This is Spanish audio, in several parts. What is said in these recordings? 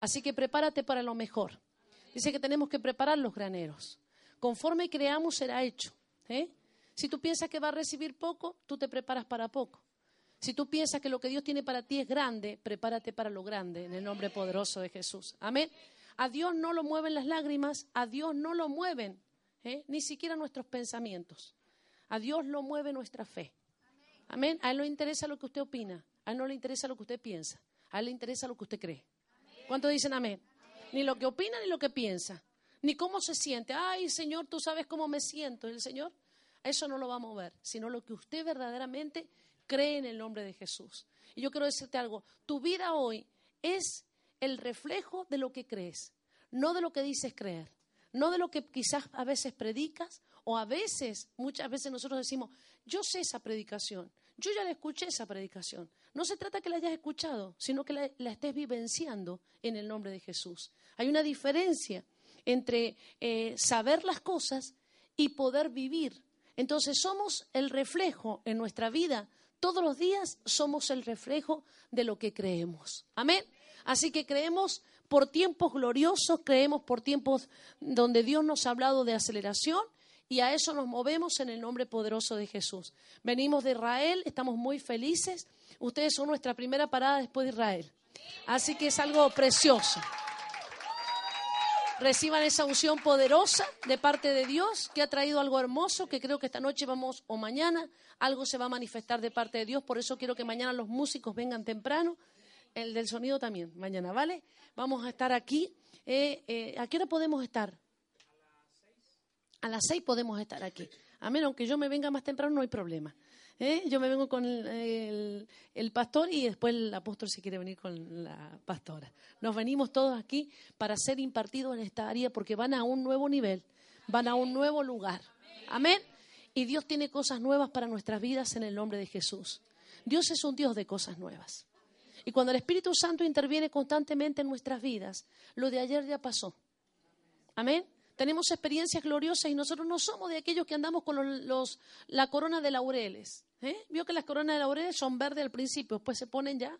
Así que prepárate para lo mejor. Dice que tenemos que preparar los graneros. Conforme creamos será hecho. ¿eh? Si tú piensas que va a recibir poco, tú te preparas para poco. Si tú piensas que lo que Dios tiene para ti es grande, prepárate para lo grande en el nombre poderoso de Jesús. Amén. A Dios no lo mueven las lágrimas, a Dios no lo mueven ¿eh? ni siquiera nuestros pensamientos. A Dios lo mueve nuestra fe. Amén. A Él no le interesa lo que usted opina, a Él no le interesa lo que usted piensa, a Él le interesa lo que usted cree. ¿Cuántos dicen amén? Ni lo que opina ni lo que piensa, ni cómo se siente. Ay, Señor, tú sabes cómo me siento. El Señor, eso no lo va a mover, sino lo que usted verdaderamente cree en el nombre de Jesús. Y yo quiero decirte algo, tu vida hoy es el reflejo de lo que crees, no de lo que dices creer, no de lo que quizás a veces predicas o a veces, muchas veces nosotros decimos, yo sé esa predicación, yo ya la escuché esa predicación. No se trata que la hayas escuchado, sino que la, estés vivenciando en el nombre de Jesús. Hay una diferencia entre eh, saber las cosas y poder vivir. Entonces somos el reflejo en nuestra vida todos los días somos el reflejo de lo que creemos. Amén. Así que creemos por tiempos gloriosos, creemos por tiempos donde Dios nos ha hablado de aceleración y a eso nos movemos en el nombre poderoso de Jesús. Venimos de Israel, estamos muy felices. Ustedes son nuestra primera parada después de Israel. Así que es algo precioso reciban esa unción poderosa de parte de Dios que ha traído algo hermoso, que creo que esta noche vamos o mañana algo se va a manifestar de parte de Dios. Por eso quiero que mañana los músicos vengan temprano. El del sonido también, mañana, ¿vale? Vamos a estar aquí. Eh, eh, ¿A qué hora podemos estar? A las seis podemos estar aquí. A menos que yo me venga más temprano, no hay problema. ¿Eh? Yo me vengo con el, pastor y después el apóstol se quiere venir con la pastora. Nos venimos todos aquí para ser impartidos en esta área porque van a un nuevo nivel, van a un nuevo lugar. Amén. Y Dios tiene cosas nuevas para nuestras vidas en el nombre de Jesús. Dios es un Dios de cosas nuevas. Y cuando el Espíritu Santo interviene constantemente en nuestras vidas, lo de ayer ya pasó. Amén tenemos experiencias gloriosas y nosotros no somos de aquellos que andamos con los, la corona de laureles. ¿eh? Vio que las coronas de laureles son verdes al principio, después se ponen ya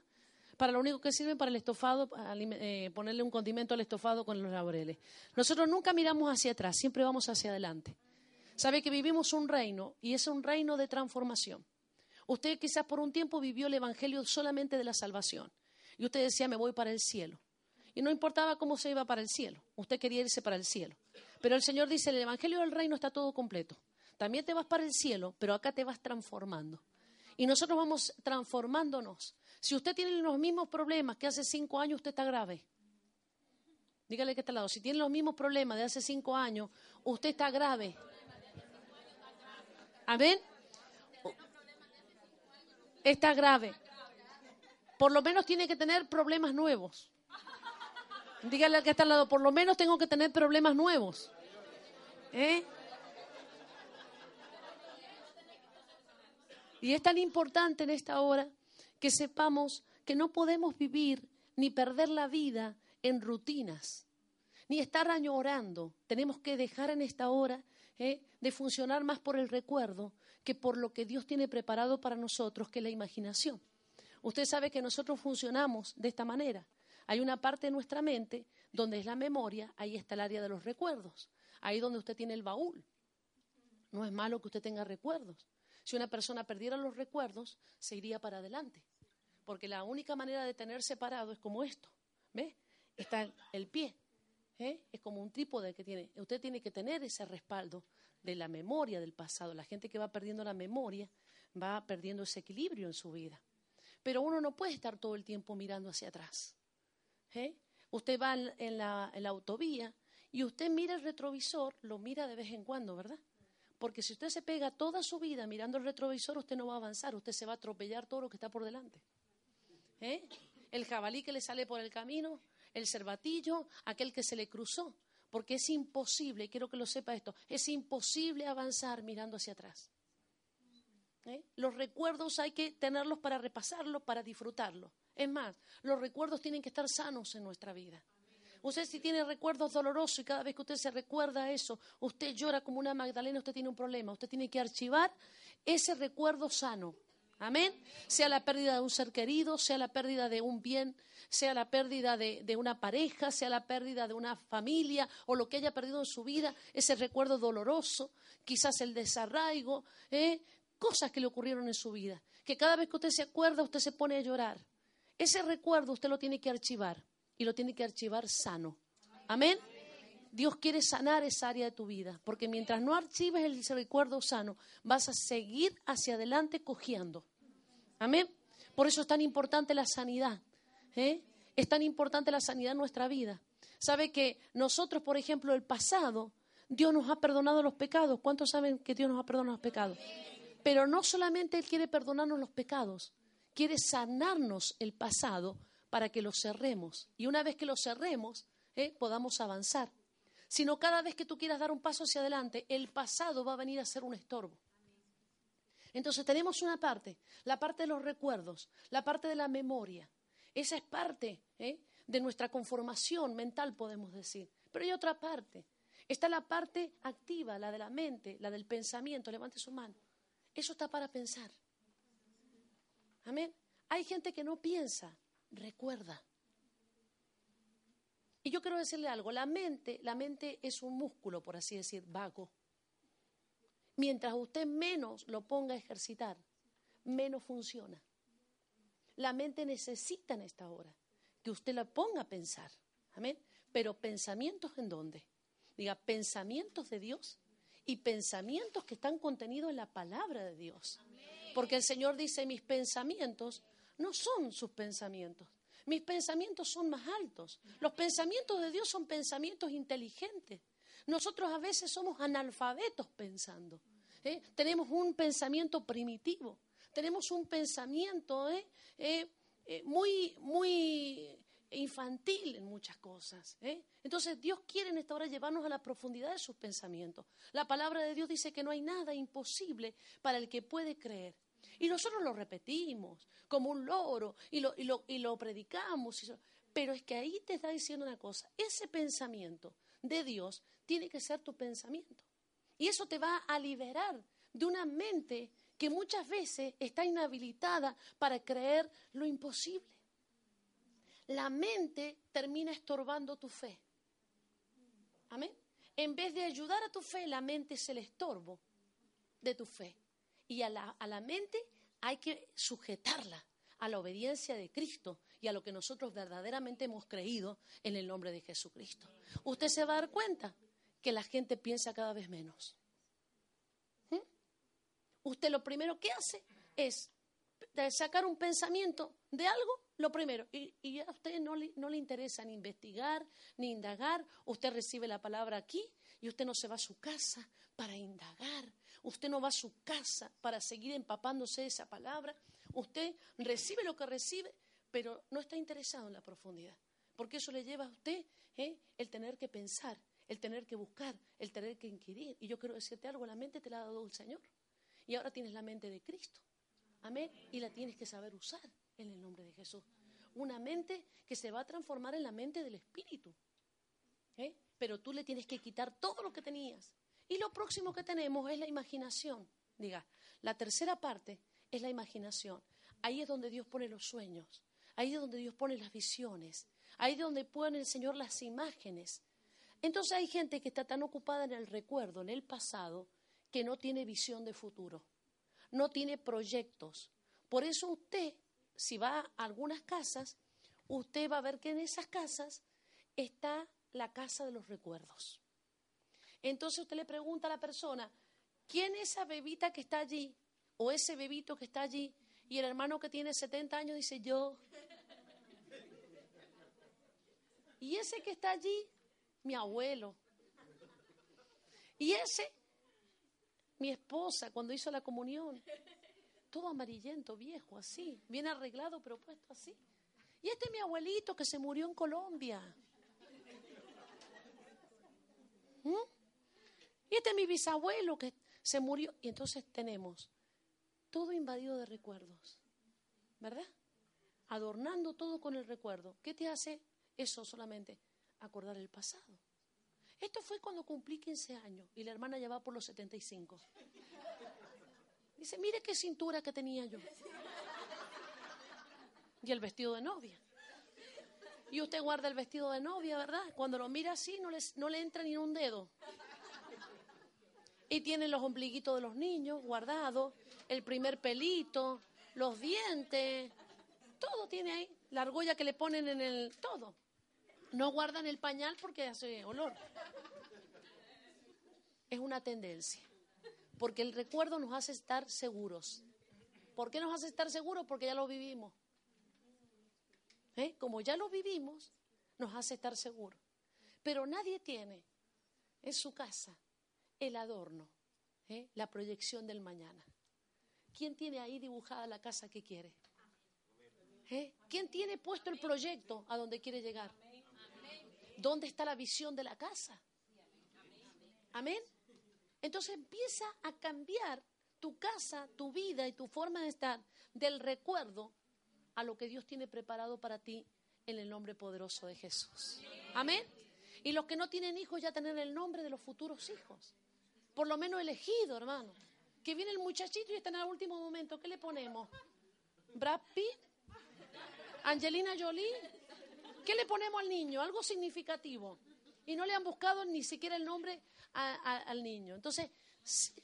para lo único que sirven para el estofado, eh, ponerle un condimento al estofado con los laureles. Nosotros nunca miramos hacia atrás, siempre vamos hacia adelante. Sabe que vivimos un reino y es un reino de transformación. Usted quizás por un tiempo vivió el evangelio solamente de la salvación y usted decía me voy para el cielo. Y no importaba cómo se iba para el cielo, usted quería irse para el cielo. Pero el Señor dice, el Evangelio del Reino está todo completo. También te vas para el cielo, pero acá te vas transformando. Y nosotros vamos transformándonos. Si usted tiene los mismos problemas que hace cinco años, usted está grave. Dígale que está al lado. Si tiene los mismos problemas de hace cinco años, usted está grave. Amén. Está grave. Por lo menos tiene que tener problemas nuevos. Dígale al que está al lado, por lo menos tengo que tener problemas nuevos. ¿Eh? Y es tan importante en esta hora que sepamos que no podemos vivir ni perder la vida en rutinas, ni estar añorando. Tenemos que dejar en esta hora ¿eh? de funcionar más por el recuerdo que por lo que Dios tiene preparado para nosotros, que la imaginación. Usted sabe que nosotros funcionamos de esta manera. Hay una parte de nuestra mente donde es la memoria, ahí está el área de los recuerdos, ahí donde usted tiene el baúl. No es malo que usted tenga recuerdos. Si una persona perdiera los recuerdos, se iría para adelante. Porque la única manera de tenerse parado es como esto. ¿Ve? Está el pie. ¿eh? Es como un trípode que tiene. Usted tiene que tener ese respaldo de la memoria del pasado. La gente que va perdiendo la memoria va perdiendo ese equilibrio en su vida. Pero uno no puede estar todo el tiempo mirando hacia atrás. ¿Eh? Usted va en la, autovía y usted mira el retrovisor, lo mira de vez en cuando, ¿verdad? Porque si usted se pega toda su vida mirando el retrovisor, usted no va a avanzar, usted se va a atropellar todo lo que está por delante. ¿Eh? El jabalí que le sale por el camino, el cervatillo, aquel que se le cruzó. Porque es imposible, quiero que lo sepa esto, es imposible avanzar mirando hacia atrás. ¿Eh? Los recuerdos hay que tenerlos para repasarlos, para disfrutarlos. Es más, los recuerdos tienen que estar sanos en nuestra vida. Usted si tiene recuerdos dolorosos y cada vez que usted se recuerda eso, usted llora como una Magdalena, usted tiene un problema. Usted tiene que archivar ese recuerdo sano. Amén. Sea la pérdida de un ser querido, sea la pérdida de un bien, sea la pérdida de, una pareja, sea la pérdida de una familia o lo que haya perdido en su vida, ese recuerdo doloroso, quizás el desarraigo, ¿eh? cosas que le ocurrieron en su vida, que cada vez que usted se acuerda, usted se pone a llorar. Ese recuerdo usted lo tiene que archivar y lo tiene que archivar sano. Amén. Dios quiere sanar esa área de tu vida, porque mientras no archives el recuerdo sano, vas a seguir hacia adelante cojeando. Amén. Por eso es tan importante la sanidad. ¿eh? Es tan importante la sanidad en nuestra vida. Sabe que nosotros, por ejemplo, el pasado, Dios nos ha perdonado los pecados. ¿Cuántos saben que Dios nos ha perdonado los pecados? Pero no solamente Él quiere perdonarnos los pecados, quiere sanarnos el pasado para que lo cerremos. Y una vez que lo cerremos, ¿eh? podamos avanzar sino cada vez que tú quieras dar un paso hacia adelante, el pasado va a venir a ser un estorbo. Entonces tenemos una parte, la parte de los recuerdos, la parte de la memoria. Esa es parte ¿eh? de nuestra conformación mental, podemos decir. Pero hay otra parte. Está la parte activa, la de la mente, la del pensamiento. Levante su mano. Eso está para pensar. Amén. Hay gente que no piensa, recuerda. Y yo quiero decirle algo, la mente, la mente es un músculo, por así decir, vago. Mientras usted menos lo ponga a ejercitar, menos funciona. La mente necesita en esta hora que usted la ponga a pensar. Amén. Pero pensamientos en dónde? Diga, pensamientos de Dios y pensamientos que están contenidos en la palabra de Dios. Porque el Señor dice, mis pensamientos no son sus pensamientos. Mis pensamientos son más altos. Los pensamientos de Dios son pensamientos inteligentes. Nosotros a veces somos analfabetos pensando. ¿eh? Tenemos un pensamiento primitivo. Tenemos un pensamiento ¿eh? Eh, muy, muy infantil en muchas cosas. Entonces Dios quiere en esta hora llevarnos a la profundidad de sus pensamientos. La palabra de Dios dice que no hay nada imposible para el que puede creer. Y nosotros lo repetimos como un loro y lo, y lo, y lo predicamos. pero es que ahí te está diciendo una cosa, ese pensamiento de Dios tiene que ser tu pensamiento. Y eso te va a liberar de una mente que muchas veces está inhabilitada para creer lo imposible. La mente termina estorbando tu fe. Amén. En vez de ayudar a tu fe, la mente es el estorbo de tu fe. Y a la, a la mente hay que sujetarla a la obediencia de Cristo y a lo que nosotros verdaderamente hemos creído en el nombre de Jesucristo. Usted se va a dar cuenta que la gente piensa cada vez menos. ¿Mm? Usted lo primero que hace es sacar un pensamiento de algo, lo primero, y, a usted no le, no le interesa ni investigar, ni indagar, usted recibe la palabra aquí y usted no se va a su casa para indagar, Usted no va a su casa para seguir empapándose de esa palabra. Usted recibe lo que recibe, pero no está interesado en la profundidad. Porque eso le lleva a usted ¿eh? el tener que pensar, el tener que buscar, el tener que inquirir. Y yo quiero decirte algo, la mente te la ha dado el Señor. Y ahora tienes la mente de Cristo. Amén. Y la tienes que saber usar en el nombre de Jesús. Una mente que se va a transformar en la mente del Espíritu. ¿eh? Pero tú le tienes que quitar todo lo que tenías y lo próximo que tenemos es la imaginación. Diga, la tercera parte es la imaginación. Ahí es donde Dios pone los sueños. Ahí es donde Dios pone las visiones. Ahí es donde pone el Señor las imágenes. Entonces hay gente que está tan ocupada en el recuerdo, en el pasado, que no tiene visión de futuro. No tiene proyectos. Por eso usted, si va a algunas casas, usted va a ver que en esas casas está la casa de los recuerdos. Entonces usted le pregunta a la persona, ¿quién es esa bebita que está allí? O ese bebito que está allí. Y el hermano que tiene 70 años dice, yo. Y ese que está allí, mi abuelo. Y ese, mi esposa, cuando hizo la comunión. Todo amarillento, viejo, así. Bien arreglado, pero puesto así. Y este es mi abuelito que se murió en Colombia. ¿Mm? Y este es mi bisabuelo que se murió. Y entonces tenemos todo invadido de recuerdos, ¿verdad? Adornando todo con el recuerdo. ¿Qué te hace eso solamente? Acordar el pasado. Esto fue cuando cumplí 15 años y la hermana ya va por los 75. Dice, mire qué cintura que tenía yo. y el vestido de novia. Y usted guarda el vestido de novia, ¿verdad? Cuando lo mira así no, no le entra ni un dedo. Y tiene los ombliguitos de los niños guardados, el primer pelito, los dientes, todo tiene ahí. La argolla que le ponen en el... todo. No guardan el pañal porque hace olor. Es una tendencia. Porque el recuerdo nos hace estar seguros. ¿Por qué nos hace estar seguros? Porque ya lo vivimos. ¿Eh? Como ya lo vivimos, nos hace estar seguros. Pero nadie tiene en su casa el adorno, ¿eh? la proyección del mañana. ¿Quién tiene ahí dibujada la casa que quiere? ¿Eh? ¿Quién tiene puesto el proyecto a donde quiere llegar? ¿Dónde está la visión de la casa? Amén. Entonces empieza a cambiar tu casa, tu vida y tu forma de estar del recuerdo a lo que Dios tiene preparado para ti en el nombre poderoso de Jesús. Amén. Y los que no tienen hijos ya tienen el nombre de los futuros hijos. Por lo menos elegido, hermano. Que viene el muchachito y está en el último momento. ¿Qué le ponemos? ¿Brad Pitt? ¿Angelina Jolie? ¿Qué le ponemos al niño? Algo significativo. Y no le han buscado ni siquiera el nombre al niño. Entonces,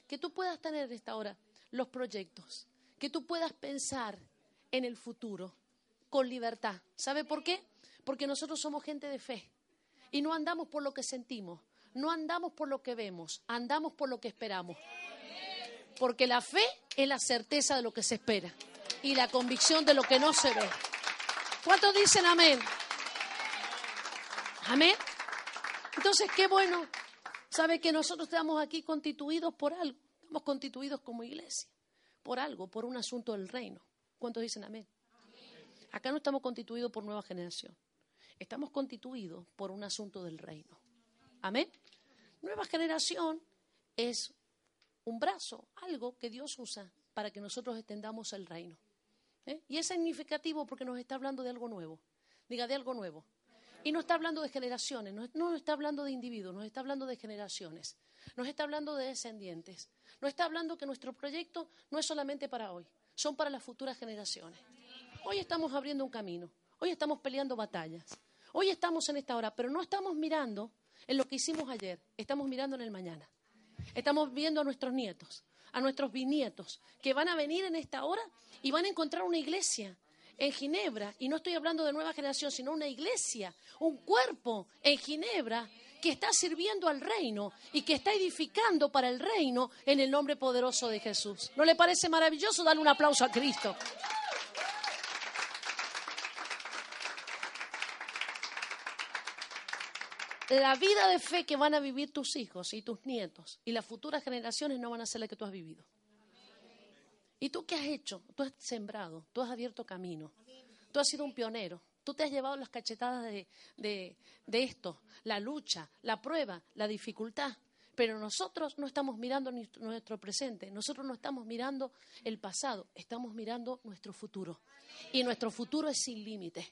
que tú puedas tener en esta hora los proyectos. Que tú puedas pensar en el futuro con libertad. ¿Sabe por qué? Porque nosotros somos gente de fe y no andamos por lo que sentimos, no andamos por lo que vemos, andamos por lo que esperamos. Porque la fe es la certeza de lo que se espera y la convicción de lo que no se ve. ¿Cuántos dicen amén? Amén. Entonces, qué bueno. ¿Sabe que nosotros estamos aquí constituidos por algo? Estamos constituidos como iglesia, por algo, por un asunto del reino. ¿Cuántos dicen amén? Acá no estamos constituidos por nueva generación. Estamos constituidos por un asunto del reino. Amén. Nueva generación es un brazo, algo que Dios usa para que nosotros extendamos el reino. ¿Eh? Y es significativo porque nos está hablando de algo nuevo. Diga, de algo nuevo. Y no está hablando de generaciones, no, no está hablando de individuos, nos está hablando de generaciones, nos está hablando de descendientes, nos está hablando que nuestro proyecto no es solamente para hoy, son para las futuras generaciones. Hoy estamos abriendo un camino, hoy estamos peleando batallas, hoy estamos en esta hora, pero no estamos mirando en lo que hicimos ayer, estamos mirando en el mañana. Estamos viendo a nuestros nietos, a nuestros bisnietos, que van a venir en esta hora y van a encontrar una iglesia en Ginebra, y no estoy hablando de nueva generación, sino una iglesia, un cuerpo en Ginebra que está sirviendo al reino y que está edificando para el reino en el nombre poderoso de Jesús. ¿No le parece maravilloso darle un aplauso a Cristo? La vida de fe que van a vivir tus hijos y tus nietos y las futuras generaciones no van a ser la que tú has vivido. ¿Y tú qué has hecho? Tú has sembrado, tú has abierto camino, tú has sido un pionero. Tú te has llevado las cachetadas de, esto, la lucha, la prueba, la dificultad. Pero nosotros no estamos mirando nuestro presente, nosotros no estamos mirando el pasado, estamos mirando nuestro futuro. Y nuestro futuro es sin límite.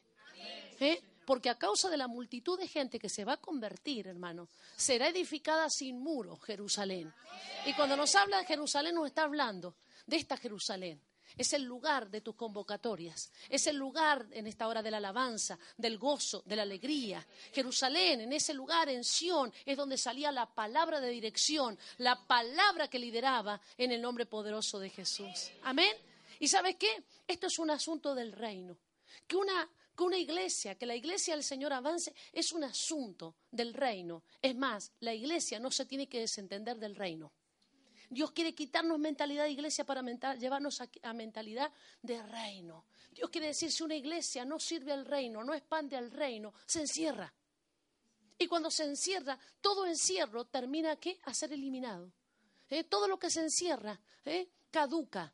¿Eh? Porque a causa de la multitud de gente que se va a convertir, hermano, será edificada sin muro Jerusalén. Y cuando nos habla de Jerusalén, nos está hablando de esta Jerusalén es el lugar de tus convocatorias. Es el lugar en esta hora de la alabanza, del gozo, de la alegría. Jerusalén, en ese lugar, en Sión, es donde salía la palabra de dirección, la palabra que lideraba en el nombre poderoso de Jesús. Amén. ¿Y sabes qué? Esto es un asunto del reino. Que una, que una iglesia, que la iglesia del Señor avance, es un asunto del reino. Es más, la iglesia no se tiene que desentender del reino. Dios quiere quitarnos mentalidad de iglesia para llevarnos a, mentalidad de reino. Dios quiere decir, si una iglesia no sirve al reino, no expande al reino, se encierra. Y cuando se encierra, todo encierro termina ¿qué? a ser eliminado. ¿Eh? Todo lo que se encierra ¿eh? caduca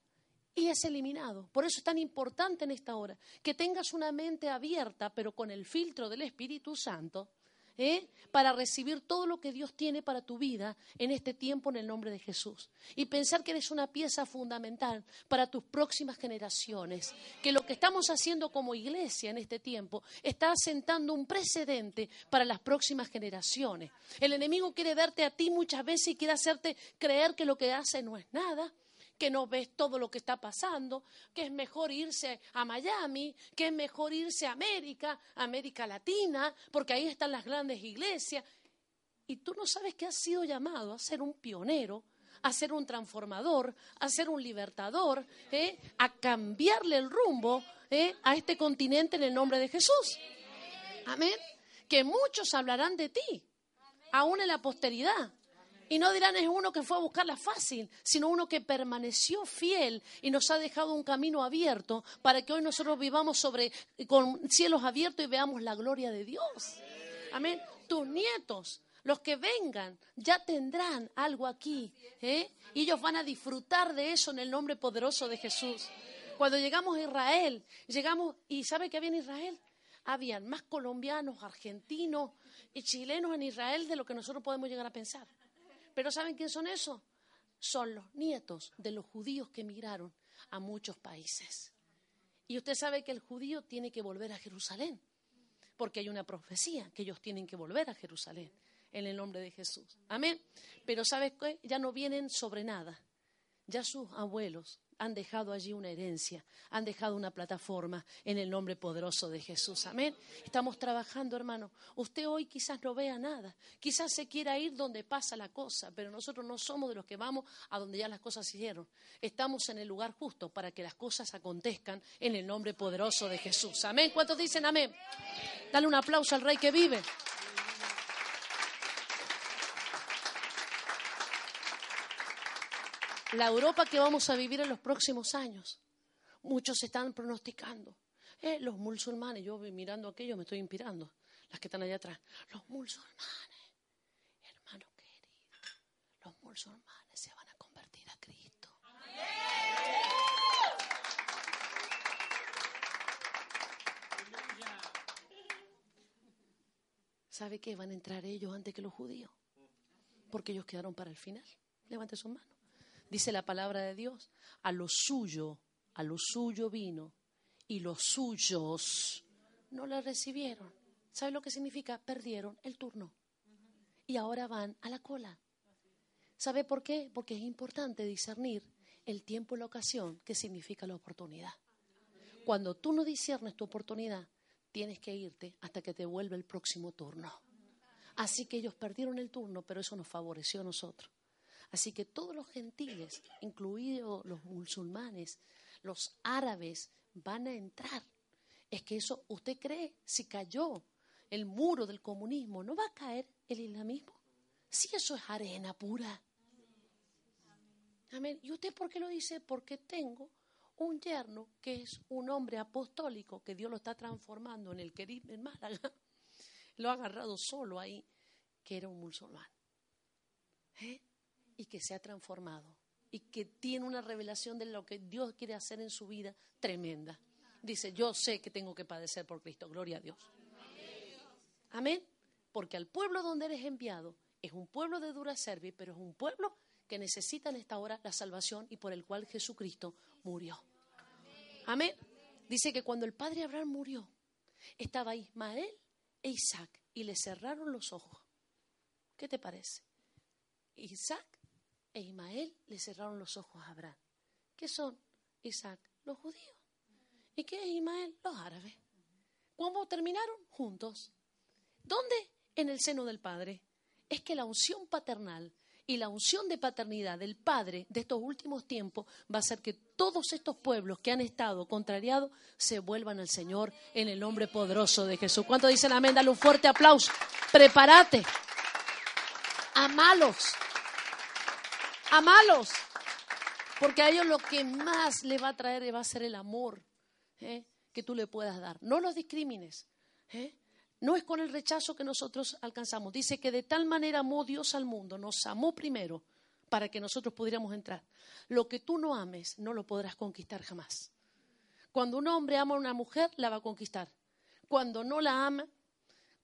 y es eliminado. Por eso es tan importante en esta hora que tengas una mente abierta, pero con el filtro del Espíritu Santo, ¿eh? para recibir todo lo que Dios tiene para tu vida en este tiempo en el nombre de Jesús. Y pensar que eres una pieza fundamental para tus próximas generaciones. Que lo que estamos haciendo como iglesia en este tiempo está asentando un precedente para las próximas generaciones. El enemigo quiere verte a ti muchas veces y quiere hacerte creer que lo que hace no es nada que no ves todo lo que está pasando, que es mejor irse a Miami, que es mejor irse a América, América Latina, porque ahí están las grandes iglesias. Y tú no sabes que has sido llamado a ser un pionero, a ser un transformador, a ser un libertador, ¿eh? a cambiarle el rumbo ¿eh? a este continente en el nombre de Jesús. Amén. Que muchos hablarán de ti, aún en la posteridad. Y no dirán es uno que fue a buscarla fácil, sino uno que permaneció fiel y nos ha dejado un camino abierto para que hoy nosotros vivamos sobre con cielos abiertos y veamos la gloria de Dios. Amén. Tus nietos, los que vengan, ya tendrán algo aquí. ¿eh? Ellos van a disfrutar de eso en el nombre poderoso de Jesús. Cuando llegamos a Israel, llegamos, ¿y sabe qué había en Israel? Habían más colombianos, argentinos y chilenos en Israel de lo que nosotros podemos llegar a pensar. Pero ¿saben quién son esos? Son los nietos de los judíos que emigraron a muchos países. Y usted sabe que el judío tiene que volver a Jerusalén, porque hay una profecía que ellos tienen que volver a Jerusalén en el nombre de Jesús. Amén. Pero ¿sabes qué? Ya no vienen sobre nada. Ya sus abuelos han dejado allí una herencia, han dejado una plataforma en el nombre poderoso de Jesús. Amén. Estamos trabajando, hermano. Usted hoy quizás no vea nada, quizás se quiera ir donde pasa la cosa, pero nosotros no somos de los que vamos a donde ya las cosas se hicieron. Estamos en el lugar justo para que las cosas acontezcan en el nombre poderoso de Jesús. Amén. ¿Cuántos dicen amén? Dale un aplauso al Rey que vive. La Europa que vamos a vivir en los próximos años. Muchos están pronosticando. Eh, los musulmanes, yo mirando aquello me estoy inspirando, las que están allá atrás. Los musulmanes, hermano querido, los musulmanes se van a convertir a Cristo. ¿Sabe qué? Van a entrar ellos antes que los judíos, porque ellos quedaron para el final. Levante sus manos dice la palabra de Dios, a lo suyo, a lo suyo vino y los suyos no le recibieron. ¿Sabe lo que significa? Perdieron el turno y ahora van a la cola. ¿Sabe por qué? Porque es importante discernir el tiempo y la ocasión que significa la oportunidad. Cuando tú no discernes tu oportunidad, tienes que irte hasta que te vuelva el próximo turno. Así que ellos perdieron el turno, pero eso nos favoreció a nosotros. Así que todos los gentiles, incluidos los musulmanes, los árabes, van a entrar. Es que eso, ¿usted cree si cayó el muro del comunismo, no va a caer el islamismo? Si eso es arena pura. Amén. ¿Y usted por qué lo dice? Porque tengo un yerno que es un hombre apostólico que Dios lo está transformando en el querido en Málaga. Lo ha agarrado solo ahí, que era un musulmán. ¿Eh? Y que se ha transformado y que tiene una revelación de lo que Dios quiere hacer en su vida tremenda. Dice, yo sé que tengo que padecer por Cristo, gloria a Dios. Amén. Porque al pueblo donde eres enviado es un pueblo de dura servir, pero es un pueblo que necesita en esta hora la salvación y por el cual Jesucristo murió. Amén. Dice que cuando el padre Abraham murió, estaba Ismael e Isaac y le cerraron los ojos. ¿Qué te parece? Isaac e Ismael le cerraron los ojos a Abraham. ¿Qué son Isaac? Los judíos. ¿Y qué es Ismael? Los árabes. ¿Cómo terminaron? Juntos. ¿Dónde? En el seno del Padre. Es que la unción paternal y la unción de paternidad del Padre de estos últimos tiempos va a hacer que todos estos pueblos que han estado contrariados se vuelvan al Señor en el nombre poderoso de Jesús. ¿Cuánto dicen amén? Dale un fuerte aplauso. Prepárate. Amalos malos, Porque a ellos lo que más le va a traer va a ser el amor ¿eh? que tú le puedas dar. No los discrimines. ¿eh? No es con el rechazo que nosotros alcanzamos. Dice que de tal manera amó Dios al mundo, nos amó primero para que nosotros pudiéramos entrar. Lo que tú no ames, no lo podrás conquistar jamás. Cuando un hombre ama a una mujer, la va a conquistar. Cuando no la ama,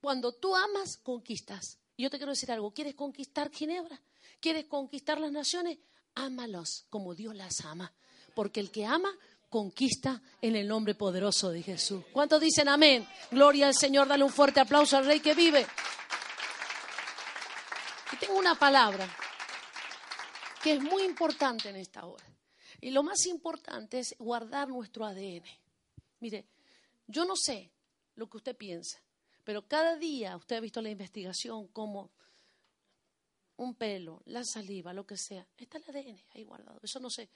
cuando tú amas, conquistas. Y yo te quiero decir algo, ¿quieres conquistar Ginebra? ¿Quieres conquistar las naciones? Ámalos como Dios las ama. Porque el que ama, conquista en el nombre poderoso de Jesús. ¿Cuántos dicen amén? Gloria al Señor, dale un fuerte aplauso al Rey que vive. Y tengo una palabra que es muy importante en esta hora. Y lo más importante es guardar nuestro ADN. Mire, yo no sé lo que usted piensa, pero cada día usted ha visto la investigación como un pelo, la saliva, lo que sea, está el ADN ahí guardado. Eso no sé.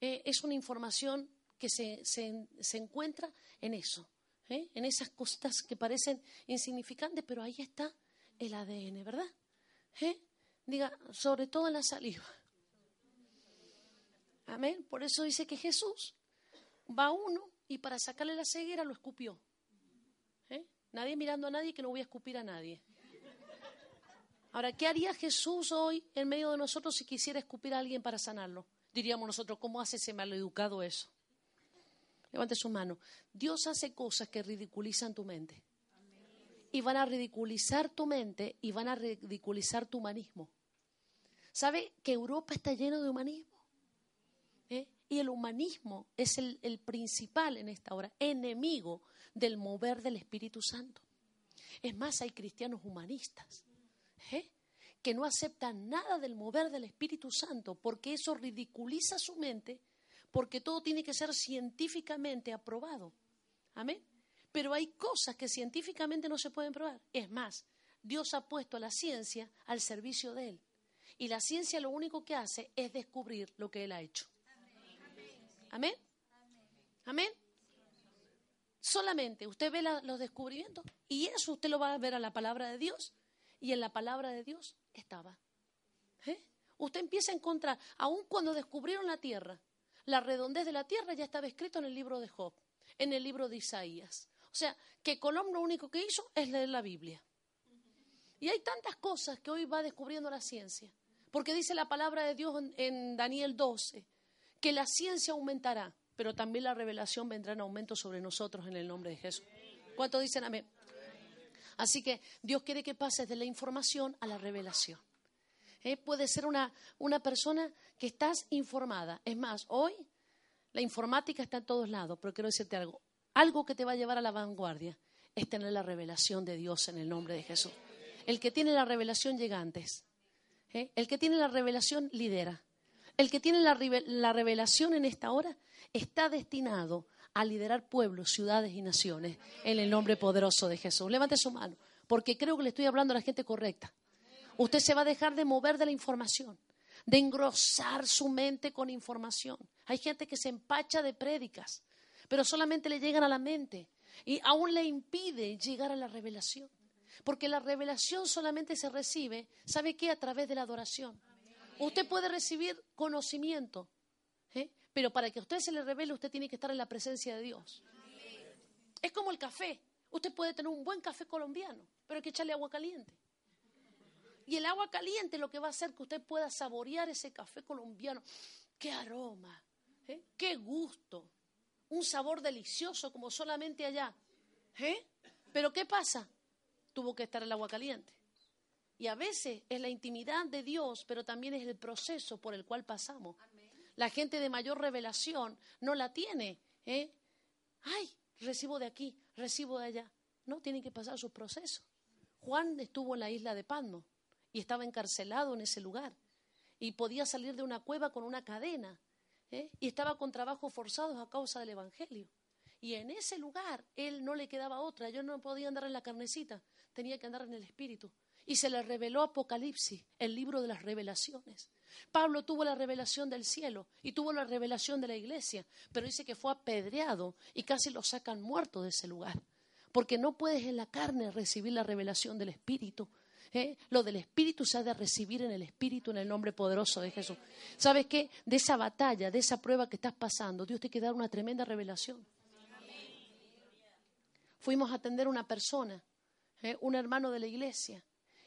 Eh, es una información que se, se, encuentra en eso, ¿eh? en esas cosas que parecen insignificantes, pero ahí está el ADN, ¿verdad? ¿Eh? Diga, sobre todo en la saliva. Amén. Por eso dice que Jesús va uno y para sacarle la ceguera lo escupió. ¿Eh? Nadie mirando a nadie que no voy a escupir a nadie. Ahora, ¿qué haría Jesús hoy en medio de nosotros si quisiera escupir a alguien para sanarlo? Diríamos nosotros, ¿cómo hace ese maleducado eso? Levante su mano. Dios hace cosas que ridiculizan tu mente. Y van a ridiculizar tu mente y van a ridiculizar tu humanismo. ¿Sabe que Europa está lleno de humanismo? ¿Eh? Y el humanismo es el, principal en esta hora, enemigo del mover del Espíritu Santo. Es más, hay cristianos humanistas que no aceptan nada del mover del Espíritu Santo porque eso ridiculiza su mente, porque todo tiene que ser científicamente aprobado. Amén. Pero hay cosas que científicamente no se pueden probar. Es más, Dios ha puesto a la ciencia al servicio de Él. Y la ciencia lo único que hace es descubrir lo que Él ha hecho. Amén. Amén. Solamente usted ve los descubrimientos y eso usted lo va a ver a la palabra de Dios y en la palabra de Dios estaba. ¿Eh? Usted empieza a encontrar, aun cuando descubrieron la tierra, la redondez de la tierra ya estaba escrito en el libro de Job, en el libro de Isaías. O sea, que Colón lo único que hizo es leer la Biblia. Y hay tantas cosas que hoy va descubriendo la ciencia. Porque dice la palabra de Dios en Daniel 12, que la ciencia aumentará, pero también la revelación vendrá en aumento sobre nosotros en el nombre de Jesús. ¿Cuántos dicen amén? Así que Dios quiere que pases de la información a la revelación. ¿Eh? Puede ser una, una persona que estás informada. Es más, hoy la informática está en todos lados, pero quiero decirte algo. Algo que te va a llevar a la vanguardia es tener la revelación de Dios en el nombre de Jesús. El que tiene la revelación llega antes. ¿Eh? El que tiene la revelación lidera. El que tiene la, revelación en esta hora está destinado a liderar pueblos, ciudades y naciones en el nombre poderoso de Jesús. Levante su mano, porque creo que le estoy hablando a la gente correcta. Usted se va a dejar de mover de la información, de engrosar su mente con información. Hay gente que se empacha de prédicas, pero solamente le llegan a la mente y aún le impide llegar a la revelación. Porque la revelación solamente se recibe, ¿sabe qué? A través de la adoración. Usted puede recibir conocimiento. Pero para que a usted se le revele, usted tiene que estar en la presencia de Dios. Es como el café. Usted puede tener un buen café colombiano, pero hay que echarle agua caliente. Y el agua caliente lo que va a hacer que usted pueda saborear ese café colombiano. ¡Qué aroma! ¿eh? ¡Qué gusto! Un sabor delicioso como solamente allá. ¿eh? Pero ¿qué pasa? Tuvo que estar el agua caliente. Y a veces es la intimidad de Dios, pero también es el proceso por el cual pasamos. La gente de mayor revelación no la tiene. ¿eh? Ay, recibo de aquí, recibo de allá. No, tienen que pasar sus procesos. Juan estuvo en la isla de Patmos y estaba encarcelado en ese lugar. Y podía salir de una cueva con una cadena. ¿eh? Y estaba con trabajos forzados a causa del Evangelio. Y en ese lugar él no le quedaba otra. Yo no podía andar en la carnecita, tenía que andar en el Espíritu y se le reveló Apocalipsis, el libro de las revelaciones. Pablo tuvo la revelación del cielo y tuvo la revelación de la iglesia, pero dice que fue apedreado y casi lo sacan muerto de ese lugar, porque no puedes en la carne recibir la revelación del Espíritu. ¿eh? Lo del Espíritu se ha de recibir en el Espíritu, en el nombre poderoso de Jesús. ¿Sabes qué? De esa batalla, de esa prueba que estás pasando, Dios te quiere dar una tremenda revelación. Fuimos a atender a una persona, ¿eh? un hermano de la iglesia,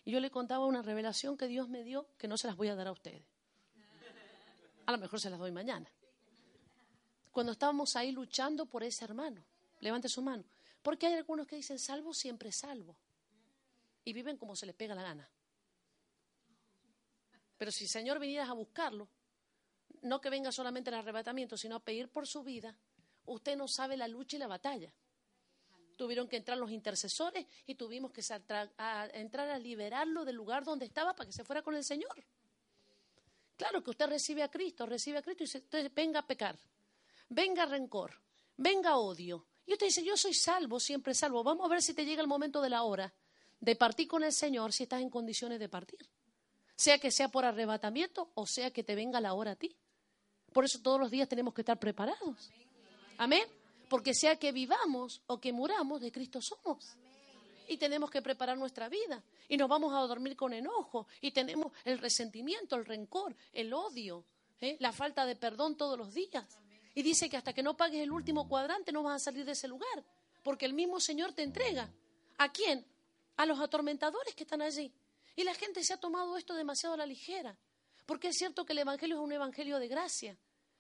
yo le contaba una revelación que Dios me dio que no se las voy a dar a ustedes. A lo mejor se las doy mañana. Cuando estábamos ahí luchando por ese hermano, levante su mano. Porque hay algunos que dicen salvo, siempre salvo. Y viven como se les pega la gana. Pero si el Señor vinieras a buscarlo, no que venga solamente el arrebatamiento, sino a pedir por su vida, usted no sabe la lucha y la batalla tuvieron que entrar los intercesores y tuvimos que entrar a liberarlo del lugar donde estaba para que se fuera con el Señor. Claro que usted recibe a Cristo, recibe a Cristo y entonces venga a pecar, venga rencor, venga odio. Y usted dice, yo soy salvo, siempre salvo. Vamos a ver si te llega el momento de la hora de partir con el Señor, si estás en condiciones de partir. Sea que sea por arrebatamiento o sea que te venga la hora a ti. Por eso todos los días tenemos que estar preparados. Amén. Porque sea que vivamos o que muramos, de Cristo somos y tenemos que preparar nuestra vida. Y nos vamos a dormir con enojo y tenemos el resentimiento, el rencor, el odio, ¿eh? la falta de perdón todos los días. Y dice que hasta que no pagues el último cuadrante no vas a salir de ese lugar, porque el mismo Señor te entrega. ¿A quién? A los atormentadores que están allí. Y la gente se ha tomado esto demasiado a la ligera, porque es cierto que el Evangelio es un Evangelio de gracia,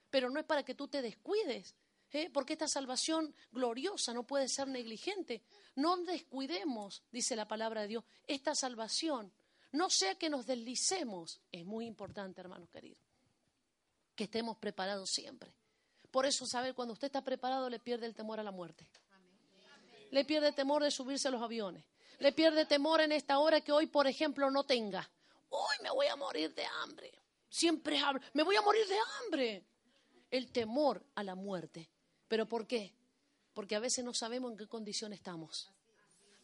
pero no es para que tú te descuides, ¿eh? porque esta salvación gloriosa no puede ser negligente. No descuidemos, dice la palabra de Dios, esta salvación. No sea que nos deslicemos. Es muy importante, hermanos queridos, que estemos preparados siempre. Por eso, saber cuando usted está preparado, le pierde el temor a la muerte. Le pierde temor de subirse a los aviones. Le pierde temor en esta hora que hoy, por ejemplo, no tenga. Hoy me voy a morir de hambre. Siempre hablo, me voy a morir de hambre. El temor a la muerte ¿Pero por qué? Porque a veces no sabemos en qué condición estamos.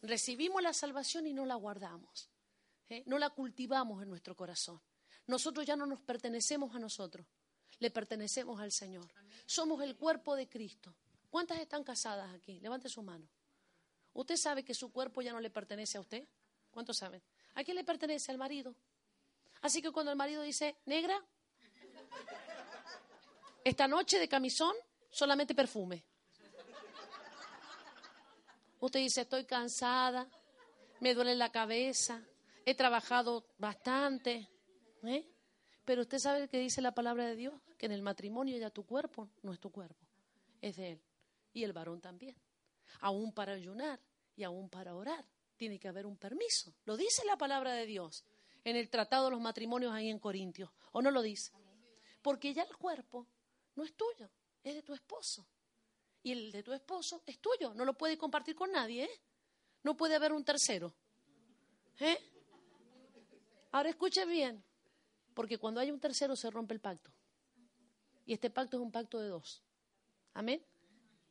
Recibimos la salvación y no la guardamos. ¿eh? No la cultivamos en nuestro corazón. Nosotros ya no nos pertenecemos a nosotros, le pertenecemos al Señor. Somos el cuerpo de Cristo. ¿Cuántas están casadas aquí? Levante su mano. ¿Usted sabe que su cuerpo ya no le pertenece a usted? ¿Cuántos saben? ¿A quién le pertenece? Al marido. Así que cuando el marido dice, negra, esta noche de camisón, solamente perfume. Usted dice, estoy cansada, me duele la cabeza, he trabajado bastante. ¿eh? Pero usted sabe que dice la palabra de Dios, que en el matrimonio ya tu cuerpo no es tu cuerpo, es de él. Y el varón también. Aún para ayunar y aún para orar, tiene que haber un permiso. Lo dice la palabra de Dios en el tratado de los matrimonios ahí en Corintios. ¿O no lo dice? Porque ya el cuerpo no es tuyo es de tu esposo. Y el de tu esposo es tuyo, no lo puedes compartir con nadie, ¿eh? No puede haber un tercero. ¿Eh? Ahora escuche bien, porque cuando hay un tercero se rompe el pacto. Y este pacto es un pacto de dos. Amén.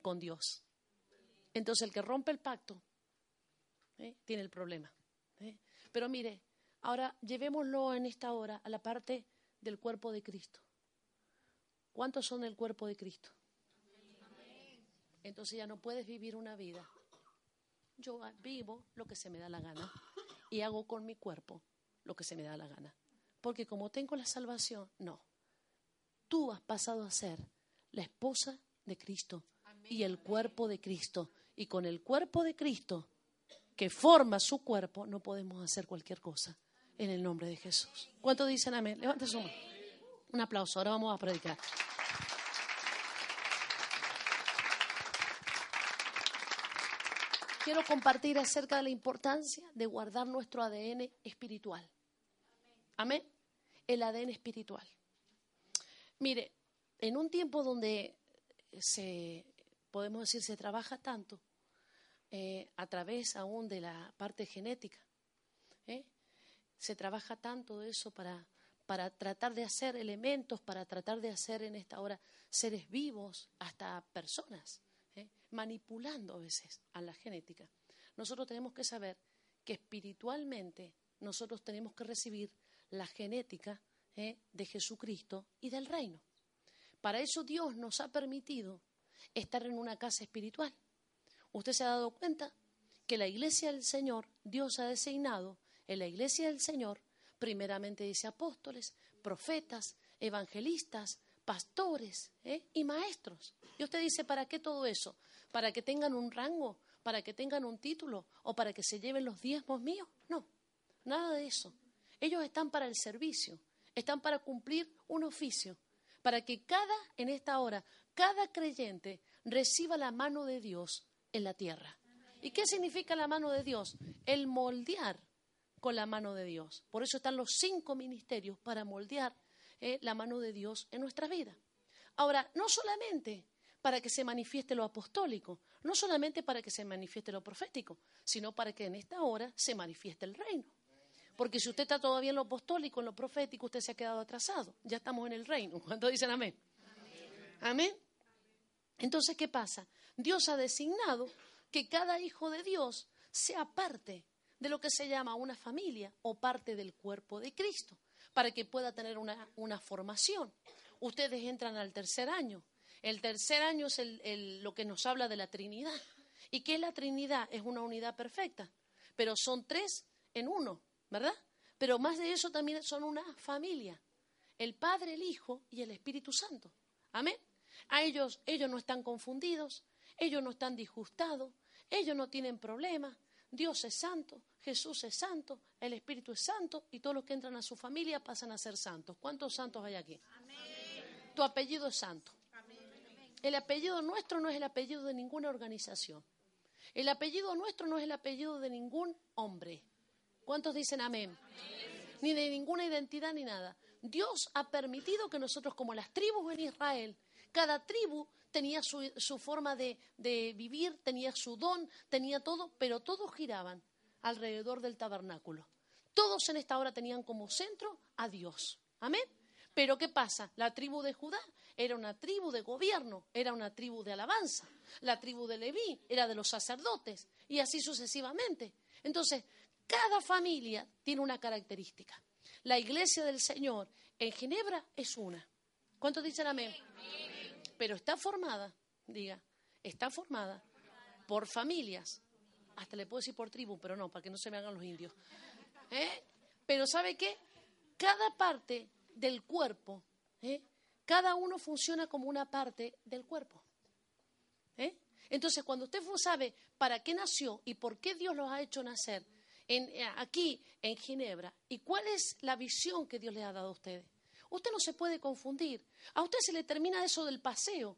Con Dios. Entonces el que rompe el pacto ¿eh? tiene el problema. ¿eh? Pero mire, ahora llevémoslo en esta hora a la parte del cuerpo de Cristo. ¿Cuántos son el cuerpo de Cristo? Entonces ya no puedes vivir una vida. Yo vivo lo que se me da la gana y hago con mi cuerpo lo que se me da la gana. Porque como tengo la salvación, no. Tú has pasado a ser la esposa de Cristo y el cuerpo de Cristo. Y con el cuerpo de Cristo, que forma su cuerpo, no podemos hacer cualquier cosa. En el nombre de Jesús. ¿Cuántos dicen amén? Levanta su mano. Un aplauso. Ahora vamos a predicar. quiero compartir acerca de la importancia de guardar nuestro ADN espiritual. Amén. El ADN espiritual. Mire, en un tiempo donde se, podemos decir, se trabaja tanto eh, a través aún de la parte genética, ¿eh? se trabaja tanto de eso para, para tratar de hacer elementos, para tratar de hacer en esta hora seres vivos, hasta personas manipulando a veces a la genética. Nosotros tenemos que saber que espiritualmente nosotros tenemos que recibir la genética ¿eh? de Jesucristo y del reino. Para eso Dios nos ha permitido estar en una casa espiritual. Usted se ha dado cuenta que la iglesia del Señor, Dios ha designado en la iglesia del Señor, primeramente dice apóstoles, profetas, evangelistas, pastores ¿eh? y maestros. Y usted dice, ¿para qué todo eso? ¿Para que tengan un rango? ¿Para que tengan un título? ¿O para que se lleven los diezmos míos? No, nada de eso. Ellos están para el servicio, están para cumplir un oficio, para que cada, en esta hora, cada creyente reciba la mano de Dios en la tierra. ¿Y qué significa la mano de Dios? El moldear con la mano de Dios. Por eso están los cinco ministerios para moldear eh, la mano de Dios en nuestra vida. Ahora, no solamente para que se manifieste lo apostólico, no solamente para que se manifieste lo profético, sino para que en esta hora se manifieste el reino. Porque si usted está todavía en lo apostólico, en lo profético, usted se ha quedado atrasado. Ya estamos en el reino. ¿Cuántos dicen amén? Amén. Entonces, ¿qué pasa? Dios ha designado que cada hijo de Dios sea parte de lo que se llama una familia o parte del cuerpo de Cristo, para que pueda tener una, una formación. Ustedes entran al tercer año. El tercer año es lo que nos habla de la Trinidad. ¿Y qué es la Trinidad? Es una unidad perfecta, pero son tres en uno, ¿verdad? Pero más de eso también son una familia. El Padre, el Hijo y el Espíritu Santo. Amén. A ellos, ellos no están confundidos, ellos no están disgustados, ellos no tienen problemas. Dios es santo, Jesús es santo, el Espíritu es santo y todos los que entran a su familia pasan a ser santos. ¿Cuántos santos hay aquí? Tu apellido es santo. El apellido nuestro no es el apellido de ninguna organización. El apellido nuestro no es el apellido de ningún hombre. ¿Cuántos dicen amén? Ni de ninguna identidad ni nada. Dios ha permitido que nosotros, como las tribus en Israel, cada tribu tenía su, forma de, de vivir, tenía su don, tenía todo, pero todos giraban alrededor del tabernáculo. Todos en esta hora tenían como centro a Dios. Amén. Pero ¿qué pasa? La tribu de Judá era una tribu de gobierno, era una tribu de alabanza. La tribu de Leví era de los sacerdotes y así sucesivamente. Entonces, cada familia tiene una característica. La iglesia del Señor en Ginebra es una. ¿Cuántos dicen amén? Pero está formada, diga, está formada por familias. Hasta le puedo decir por tribu, pero no, para que no se me hagan los indios. ¿Eh? Pero ¿sabe qué? Cada parte del cuerpo, ¿eh? cada uno funciona como una parte del cuerpo. ¿eh? Entonces, cuando usted sabe para qué nació y por qué Dios los ha hecho nacer eh, aquí en Ginebra y cuál es la visión que Dios le ha dado a ustedes, usted no se puede confundir. A usted se le termina eso del paseo,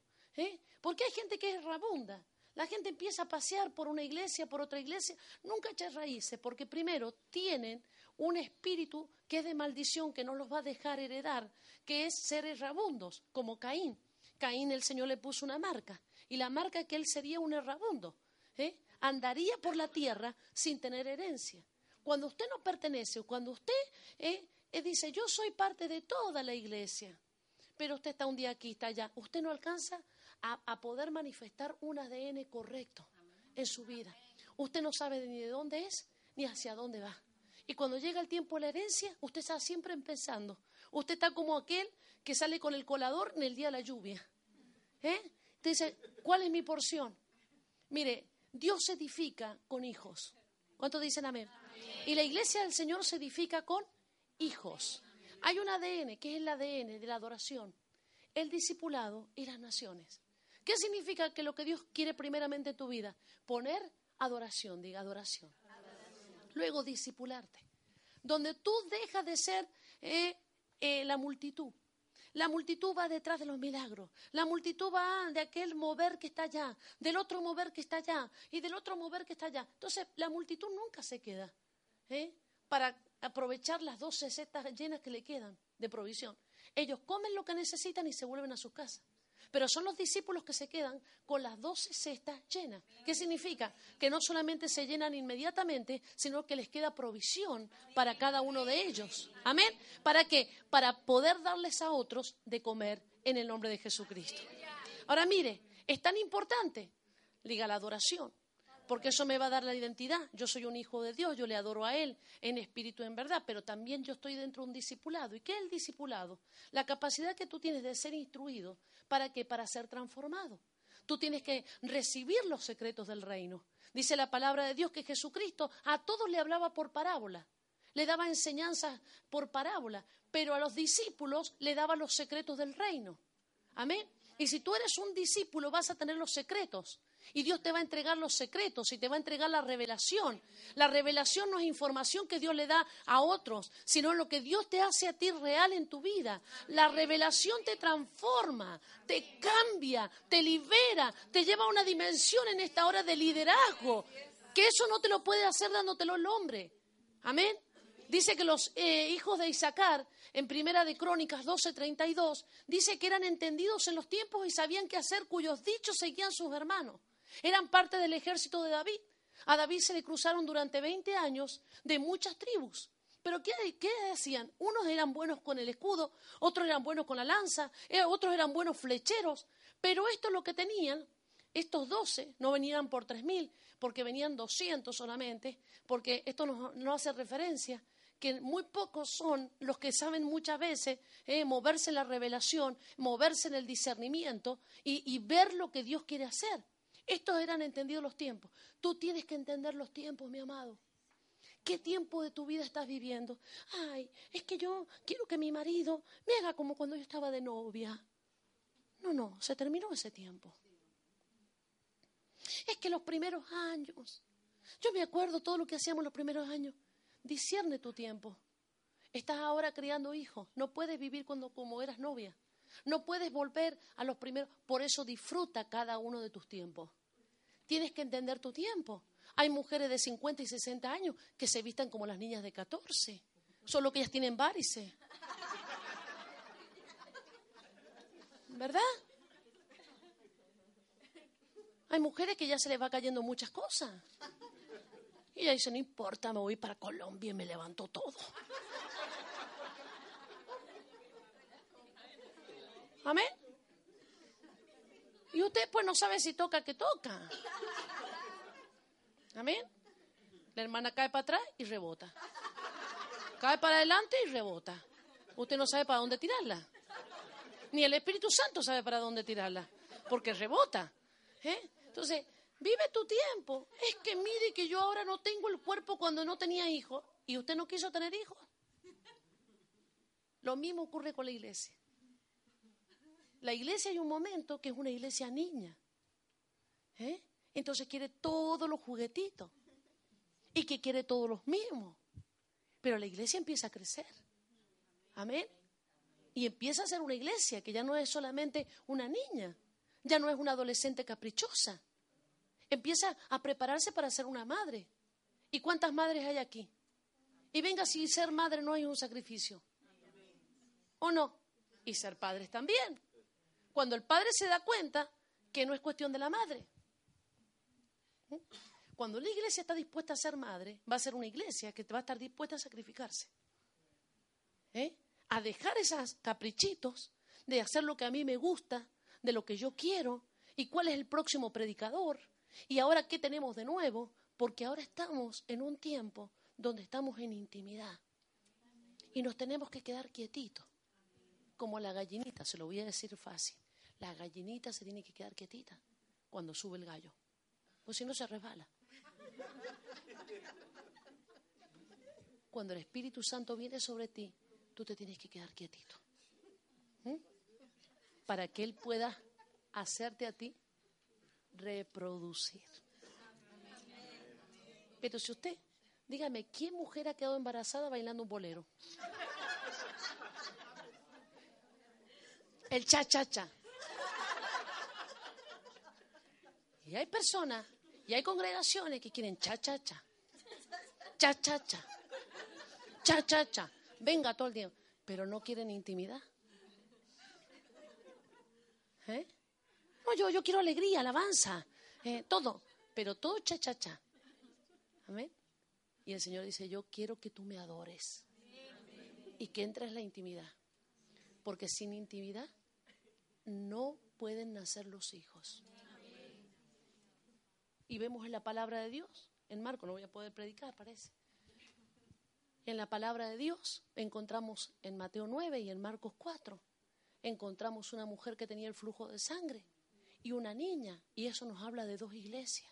porque hay gente que es rabunda. La gente empieza a pasear por una iglesia, por otra iglesia, nunca echa raíces, porque primero tienen un espíritu que es de maldición, que no los va a dejar heredar, que es ser errabundos, como Caín. Caín el Señor le puso una marca, y la marca que él sería un errabundo. ¿eh? Andaría por la tierra sin tener herencia. Cuando usted no pertenece, cuando usted ¿eh? Dice, yo soy parte de toda la iglesia, pero usted está un día aquí, está allá, usted no alcanza a, a poder manifestar un ADN correcto en su vida. Usted no sabe ni de dónde es ni hacia dónde va. Y cuando llega el tiempo de la herencia, usted está siempre pensando. Usted está como aquel que sale con el colador en el día de la lluvia. ¿Eh? Dice, ¿cuál es mi porción? Mire, Dios se edifica con hijos. ¿Cuántos dicen amén? Y la iglesia del Señor se edifica con hijos. Hay un ADN, que es el ADN de la adoración, el discipulado y las naciones. ¿Qué significa que lo que Dios quiere primeramente en tu vida? Poner adoración, diga adoración luego discipularte, donde tú dejas de ser eh, eh, la multitud. La multitud va detrás de los milagros. La multitud va de aquel mover que está allá, del otro mover que está allá y del otro mover que está allá. Entonces, la multitud nunca se queda ¿eh? para aprovechar las dos cestas llenas que le quedan de provisión. Ellos comen lo que necesitan y se vuelven a su casa. Pero son los discípulos que se quedan con las doce cestas llenas. ¿Qué significa? Que no solamente se llenan inmediatamente, sino que les queda provisión para cada uno de ellos. Amén. ¿Para qué? Para poder darles a otros de comer en el nombre de Jesucristo. Ahora mire, es tan importante, diga la adoración porque eso me va a dar la identidad. Yo soy un hijo de Dios, yo le adoro a Él en espíritu y en verdad, pero también yo estoy dentro de un discipulado. ¿Y qué es el discipulado? La capacidad que tú tienes de ser instruido. ¿Para qué? Para ser transformado. Tú tienes que recibir los secretos del reino. Dice la palabra de Dios que Jesucristo a todos le hablaba por parábola, le daba enseñanzas por parábola, pero a los discípulos le daba los secretos del reino. Amén. Y si tú eres un discípulo vas a tener los secretos. Y Dios te va a entregar los secretos y te va a entregar la revelación. La revelación no es información que Dios le da a otros, sino lo que Dios te hace a ti real en tu vida. La revelación te transforma, te cambia, te libera, te lleva a una dimensión en esta hora de liderazgo, que eso no te lo puede hacer dándotelo el hombre. Amén. Dice que los eh, hijos de Isaacar, en Primera de Crónicas 12:32, dice que eran entendidos en los tiempos y sabían qué hacer, cuyos dichos seguían sus hermanos. Eran parte del ejército de David. A David se le cruzaron durante 20 años de muchas tribus, Pero ¿qué, ¿qué hacían? Unos eran buenos con el escudo, otros eran buenos con la lanza, eh, otros eran buenos flecheros. Pero esto es lo que tenían. Estos doce no venían por tres mil, porque venían doscientos solamente, porque esto no, hace referencia que muy pocos son los que saben muchas veces eh, moverse en la revelación, moverse en el discernimiento y ver lo que Dios quiere hacer. Estos eran entendidos los tiempos. Tú tienes que entender los tiempos, mi amado. ¿Qué tiempo de tu vida estás viviendo? Ay, es que yo quiero que mi marido me haga como cuando yo estaba de novia. No, no, se terminó ese tiempo. Es que los primeros años, yo me acuerdo todo lo que hacíamos los primeros años. Discierne tu tiempo. Estás ahora criando hijos. No puedes vivir cuando como eras novia. No puedes volver a los primeros. Por eso disfruta cada uno de tus tiempos. Tienes que entender tu tiempo. Hay mujeres de 50 y 60 años que se vistan como las niñas de 14, solo que ellas tienen varices. ¿Verdad? Hay mujeres que ya se les va cayendo muchas cosas. Y ella dice, no importa, me voy para Colombia y me levanto todo. Amén. Y usted pues no sabe si toca que toca. Amén. La hermana cae para atrás y rebota. Cae para adelante y rebota. Usted no sabe para dónde tirarla. Ni el Espíritu Santo sabe para dónde tirarla. Porque rebota. ¿eh? Entonces, vive tu tiempo. Es que mire que yo ahora no tengo el cuerpo cuando no tenía hijos. ¿Y usted no quiso tener hijos? Lo mismo ocurre con la iglesia. La iglesia hay un momento que es una iglesia niña. ¿eh? entonces quiere todos los juguetitos y que quiere todos los mismos. Pero la iglesia empieza a crecer. Amén. Y empieza a ser una iglesia que ya no es solamente una niña, ya no es una adolescente caprichosa. Empieza a prepararse para ser una madre. ¿Y cuántas madres hay aquí? Y venga, si ser madre no hay un sacrificio. ¿O no? Y ser padres también. Cuando el padre se da cuenta que no es cuestión de la madre, cuando la iglesia está dispuesta a ser madre, va a ser una iglesia que va a estar dispuesta a sacrificarse. ¿Eh? A dejar esos caprichitos de hacer lo que a mí me gusta, de lo que yo quiero, y cuál es el próximo predicador, y ahora qué tenemos de nuevo, porque ahora estamos en un tiempo donde estamos en intimidad. Y nos tenemos que quedar quietitos, como la gallinita, se lo voy a decir fácil. La gallinita se tiene que quedar quietita cuando sube el gallo pues si no se resbala. Cuando el Espíritu Santo viene sobre ti, tú te tienes que quedar quietito. ¿Mm? Para que Él pueda hacerte a ti reproducir. Pero si usted, dígame, ¿quién mujer ha quedado embarazada bailando un bolero? El cha-cha-cha. Y hay personas y hay congregaciones que quieren cha, cha, cha. Cha, cha, cha. Cha, cha, cha. Venga todo el día. Pero no quieren intimidad. ¿Eh? No, yo, yo quiero alegría, alabanza, eh, todo. Pero todo cha, cha, cha. Amén. Y el Señor dice, yo quiero que tú me adores. Y que entres en la intimidad. Porque sin intimidad no pueden nacer los hijos. Y vemos en la palabra de Dios, en Marco, no voy a poder predicar, parece. En la palabra de Dios encontramos en Mateo 9 y en Marcos 4, encontramos una mujer que tenía el flujo de sangre y una niña, y eso nos habla de dos iglesias.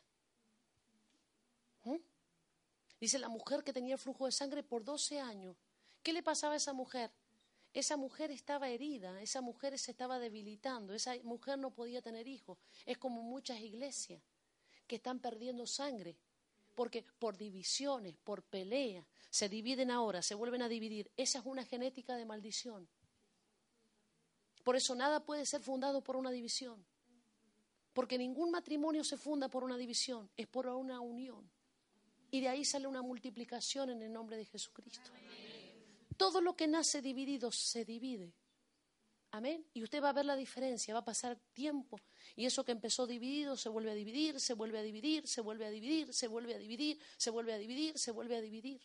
¿Mm? Dice la mujer que tenía el flujo de sangre por 12 años. ¿Qué le pasaba a esa mujer? Esa mujer estaba herida, esa mujer se estaba debilitando, esa mujer no podía tener hijos. Es como muchas iglesias que están perdiendo sangre, porque por divisiones, por peleas, se dividen ahora, se vuelven a dividir. Esa es una genética de maldición. Por eso nada puede ser fundado por una división, porque ningún matrimonio se funda por una división, es por una unión. Y de ahí sale una multiplicación en el nombre de Jesucristo. Todo lo que nace dividido se divide. Amén. Y usted va a ver la diferencia, va a pasar tiempo. Y eso que empezó dividido se vuelve a dividir, se vuelve a dividir, se vuelve a dividir, se vuelve a dividir, se vuelve a dividir, se vuelve a dividir.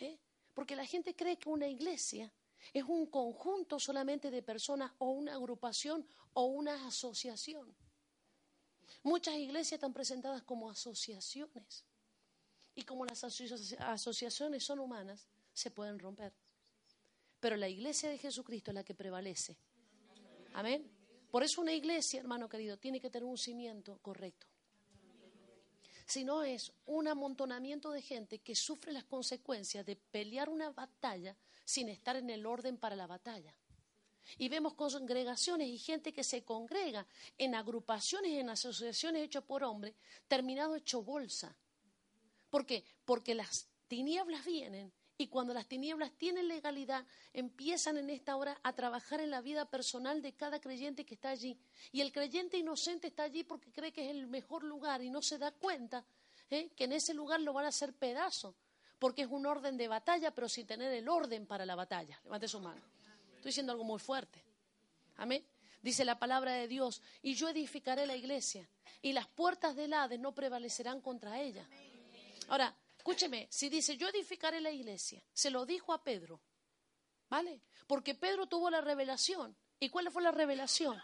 ¿Eh? Porque la gente cree que una iglesia es un conjunto solamente de personas o una agrupación o una asociación. Muchas iglesias están presentadas como asociaciones. Y como las asociaciones son humanas, se pueden romper. Pero la iglesia de Jesucristo es la que prevalece. Amén. Por eso una iglesia, hermano querido, tiene que tener un cimiento correcto. Si no es un amontonamiento de gente que sufre las consecuencias de pelear una batalla sin estar en el orden para la batalla. Y vemos congregaciones y gente que se congrega en agrupaciones, en asociaciones hechas por hombres, terminado hecho bolsa. ¿Por qué? Porque las tinieblas vienen y cuando las tinieblas tienen legalidad, empiezan en esta hora a trabajar en la vida personal de cada creyente que está allí. Y el creyente inocente está allí porque cree que es el mejor lugar y no se da cuenta ¿eh? que en ese lugar lo van a hacer pedazo, porque es un orden de batalla, pero sin tener el orden para la batalla. Levante su mano. Estoy diciendo algo muy fuerte. Amén. Dice la palabra de Dios, y yo edificaré la iglesia, y las puertas del Hades no prevalecerán contra ella. Ahora, escúcheme, si dice, yo edificaré la iglesia, se lo dijo a Pedro, ¿vale? Porque Pedro tuvo la revelación. ¿Y cuál fue la revelación?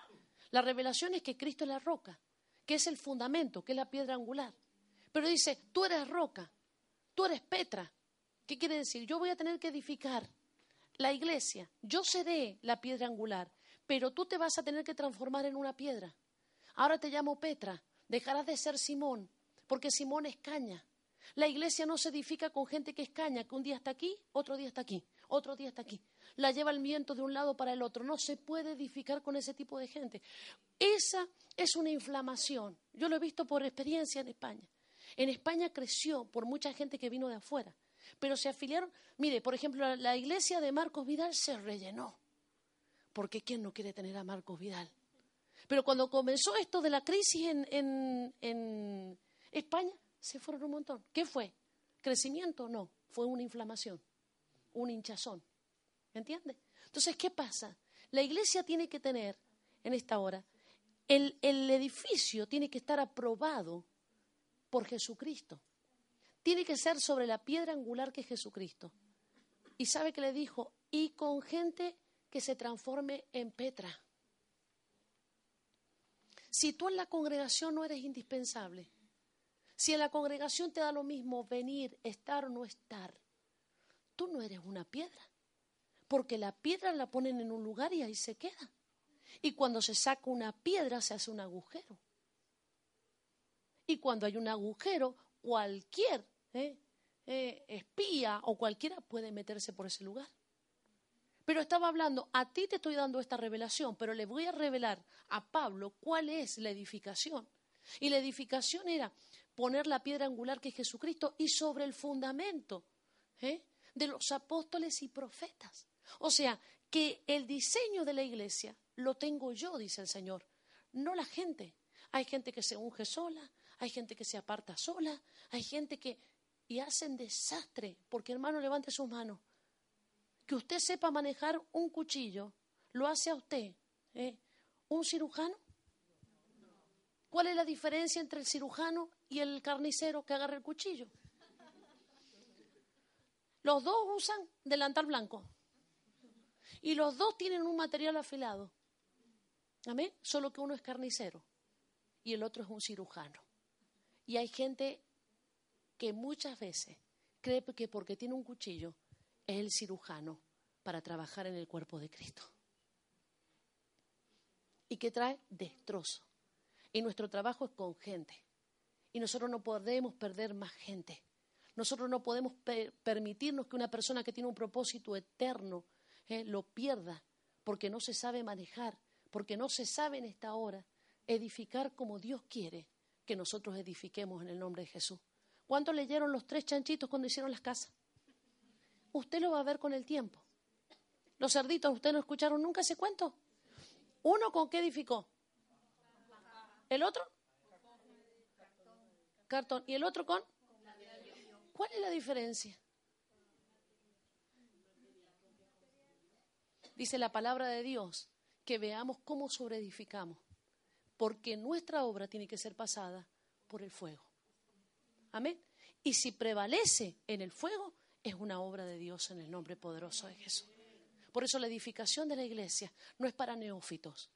La revelación es que Cristo es la roca, que es el fundamento, que es la piedra angular. Pero dice, tú eres roca, tú eres Petra. ¿Qué quiere decir? Yo voy a tener que edificar la iglesia, yo seré la piedra angular, pero tú te vas a tener que transformar en una piedra. Ahora te llamo Petra, dejarás de ser Simón, porque Simón es caña. La iglesia no se edifica con gente que es caña, que un día está aquí, otro día está aquí, otro día está aquí. La lleva el viento de un lado para el otro. No se puede edificar con ese tipo de gente. Esa es una inflamación. Yo lo he visto por experiencia en España. En España creció por mucha gente que vino de afuera. Pero se afiliaron, mire, por ejemplo, la, iglesia de Marcos Vidal se rellenó. Porque ¿quién no quiere tener a Marcos Vidal? Pero cuando comenzó esto de la crisis en, en España, se fueron un montón. ¿Qué fue? ¿Crecimiento? No, fue una inflamación, un hinchazón. ¿Me entiende? Entonces, ¿qué pasa? La iglesia tiene que tener, en esta hora, el, el edificio tiene que estar aprobado por Jesucristo tiene que ser sobre la piedra angular que es Jesucristo. Y sabe que le dijo, y con gente que se transforme en Petra. Si tú en la congregación no eres indispensable, si en la congregación te da lo mismo venir, estar o no estar, tú no eres una piedra. Porque la piedra la ponen en un lugar y ahí se queda. Y cuando se saca una piedra se hace un agujero. Y cuando hay un agujero, cualquier ¿eh? Eh, espía o cualquiera puede meterse por ese lugar. Pero estaba hablando, a ti te estoy dando esta revelación, pero le voy a revelar a Pablo cuál es la edificación. Y la edificación era poner la piedra angular que es Jesucristo y sobre el fundamento ¿eh? de los apóstoles y profetas. O sea, que el diseño de la iglesia lo tengo yo, dice el Señor, no la gente. Hay gente que se unge sola, hay gente que se aparta sola, hay gente que y hacen desastre, porque hermano, levante sus manos. Que usted sepa manejar un cuchillo, lo hace a usted. ¿eh? ¿Un cirujano? ¿Cuál es la diferencia entre el cirujano y el carnicero que agarra el cuchillo? Los dos usan delantal blanco. Y los dos tienen un material afilado. Amén. Solo que uno es carnicero y el otro es un cirujano. Y hay gente que muchas veces cree que porque tiene un cuchillo es el cirujano para trabajar en el cuerpo de Cristo. Y que trae destrozo. Y nuestro trabajo es con gente. Y nosotros no podemos perder más gente. Nosotros no podemos permitirnos que una persona que tiene un propósito eterno eh, lo pierda porque no se sabe manejar, porque no se sabe en esta hora edificar como Dios quiere que nosotros edifiquemos en el nombre de Jesús. ¿Cuántos leyeron los tres chanchitos cuando hicieron las casas? Usted lo va a ver con el tiempo. Los cerditos, ¿ustedes no escucharon nunca ese cuento? ¿Uno con qué edificó? ¿El otro? Cartón. ¿Y el otro con? ¿Cuál es la diferencia? Dice la palabra de Dios que veamos cómo sobreedificamos, porque nuestra obra tiene que ser pasada por el fuego. Amén. Y si prevalece en el fuego, es una obra de Dios en el nombre poderoso de Jesús. Por eso la edificación de la iglesia no es para neófitos.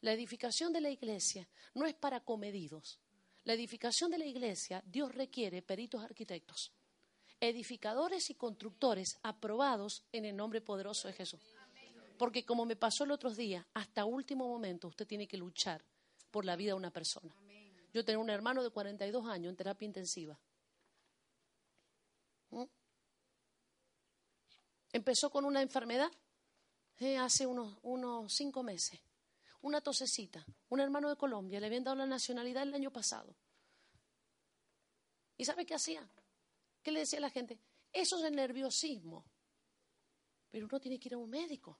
La edificación de la iglesia no es para comedidos. La edificación de la iglesia, Dios requiere peritos arquitectos, edificadores y constructores aprobados en el nombre poderoso de Jesús. Porque como me pasó el otro día, hasta último momento usted tiene que luchar por la vida de una persona. Yo tenía un hermano de 42 años en terapia intensiva. ¿Mm? Empezó con una enfermedad eh, hace unos, unos cinco meses. Una tosecita. Un hermano de Colombia. Le habían dado la nacionalidad el año pasado. ¿Y sabe qué hacía? ¿Qué le decía a la gente? Eso es el nerviosismo. Pero uno tiene que ir a un médico.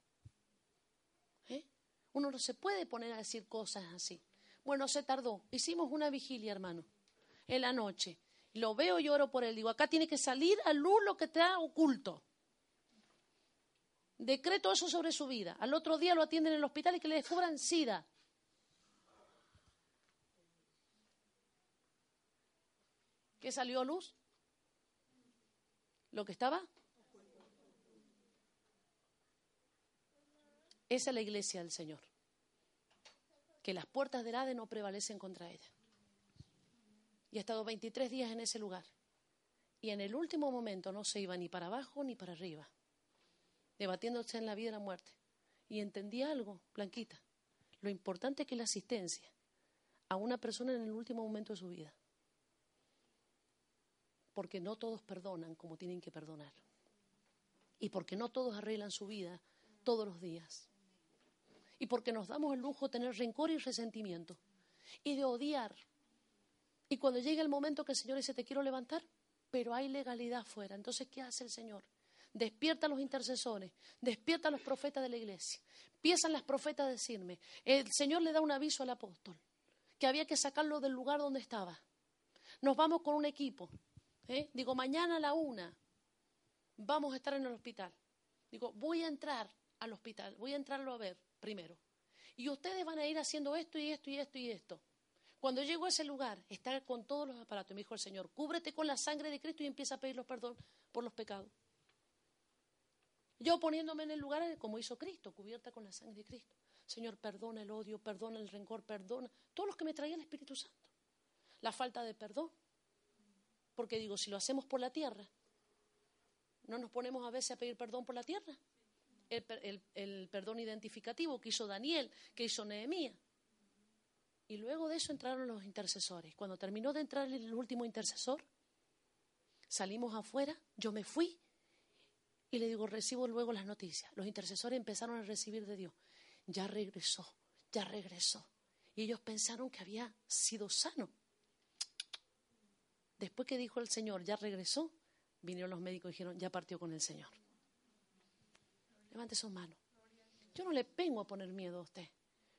Uno no se puede poner a decir cosas así. Bueno, se tardó. Hicimos una vigilia, hermano, en la noche. Lo veo y oro por él. Digo, acá tiene que salir a luz lo que te ha oculto. Decreto eso sobre su vida. Al otro día lo atienden en el hospital y que le descubran SIDA. ¿Qué salió a luz? ¿Lo que estaba? Esa es la iglesia del Señor. Que las puertas del Hades no prevalecen contra ella. Y ha estado 23 días en ese lugar. Y en el último momento no se iba ni para abajo ni para arriba, debatiéndose en la vida y la muerte. Y entendí algo, Blanquita. Lo importante es que la asistencia a una persona en el último momento de su vida. Porque no todos perdonan como tienen que perdonar. Y porque no todos arreglan su vida todos los días y porque nos damos el lujo de tener rencor y resentimiento y de odiar. Y cuando llega el momento que el Señor dice, te quiero levantar, pero hay legalidad fuera. Entonces, ¿qué hace el Señor? Despierta a los intercesores, despierta a los profetas de la iglesia. Empiezan las profetas a decirme, el Señor le da un aviso al apóstol, que había que sacarlo del lugar donde estaba. Nos vamos con un equipo. ¿eh? Digo, mañana a la una vamos a estar en el hospital. Digo, voy a entrar al hospital, voy a entrarlo a ver primero. Y ustedes van a ir haciendo esto y esto y esto y esto. Cuando llego a ese lugar, está con todos los aparatos. Me dijo el Señor, cúbrete con la sangre de Cristo y empieza a pedir perdón por los pecados. Yo poniéndome en el lugar como hizo Cristo, cubierta con la sangre de Cristo. Señor, perdona el odio, perdona el rencor, perdona todo lo que me traía el Espíritu Santo. La falta de perdón. Porque digo, si lo hacemos por la tierra, ¿no nos ponemos a veces a pedir perdón por la tierra? el, perdón identificativo que hizo Daniel, que hizo Nehemías. Y luego de eso entraron los intercesores. Cuando terminó de entrar el último intercesor, salimos afuera, yo me fui y le digo, recibo luego las noticias. Los intercesores empezaron a recibir de Dios. Ya regresó, ya regresó. Y ellos pensaron que había sido sano. Después que dijo el Señor, ya regresó, vinieron los médicos y dijeron, ya partió con el Señor. Levante su mano. Yo no le vengo a poner miedo a usted,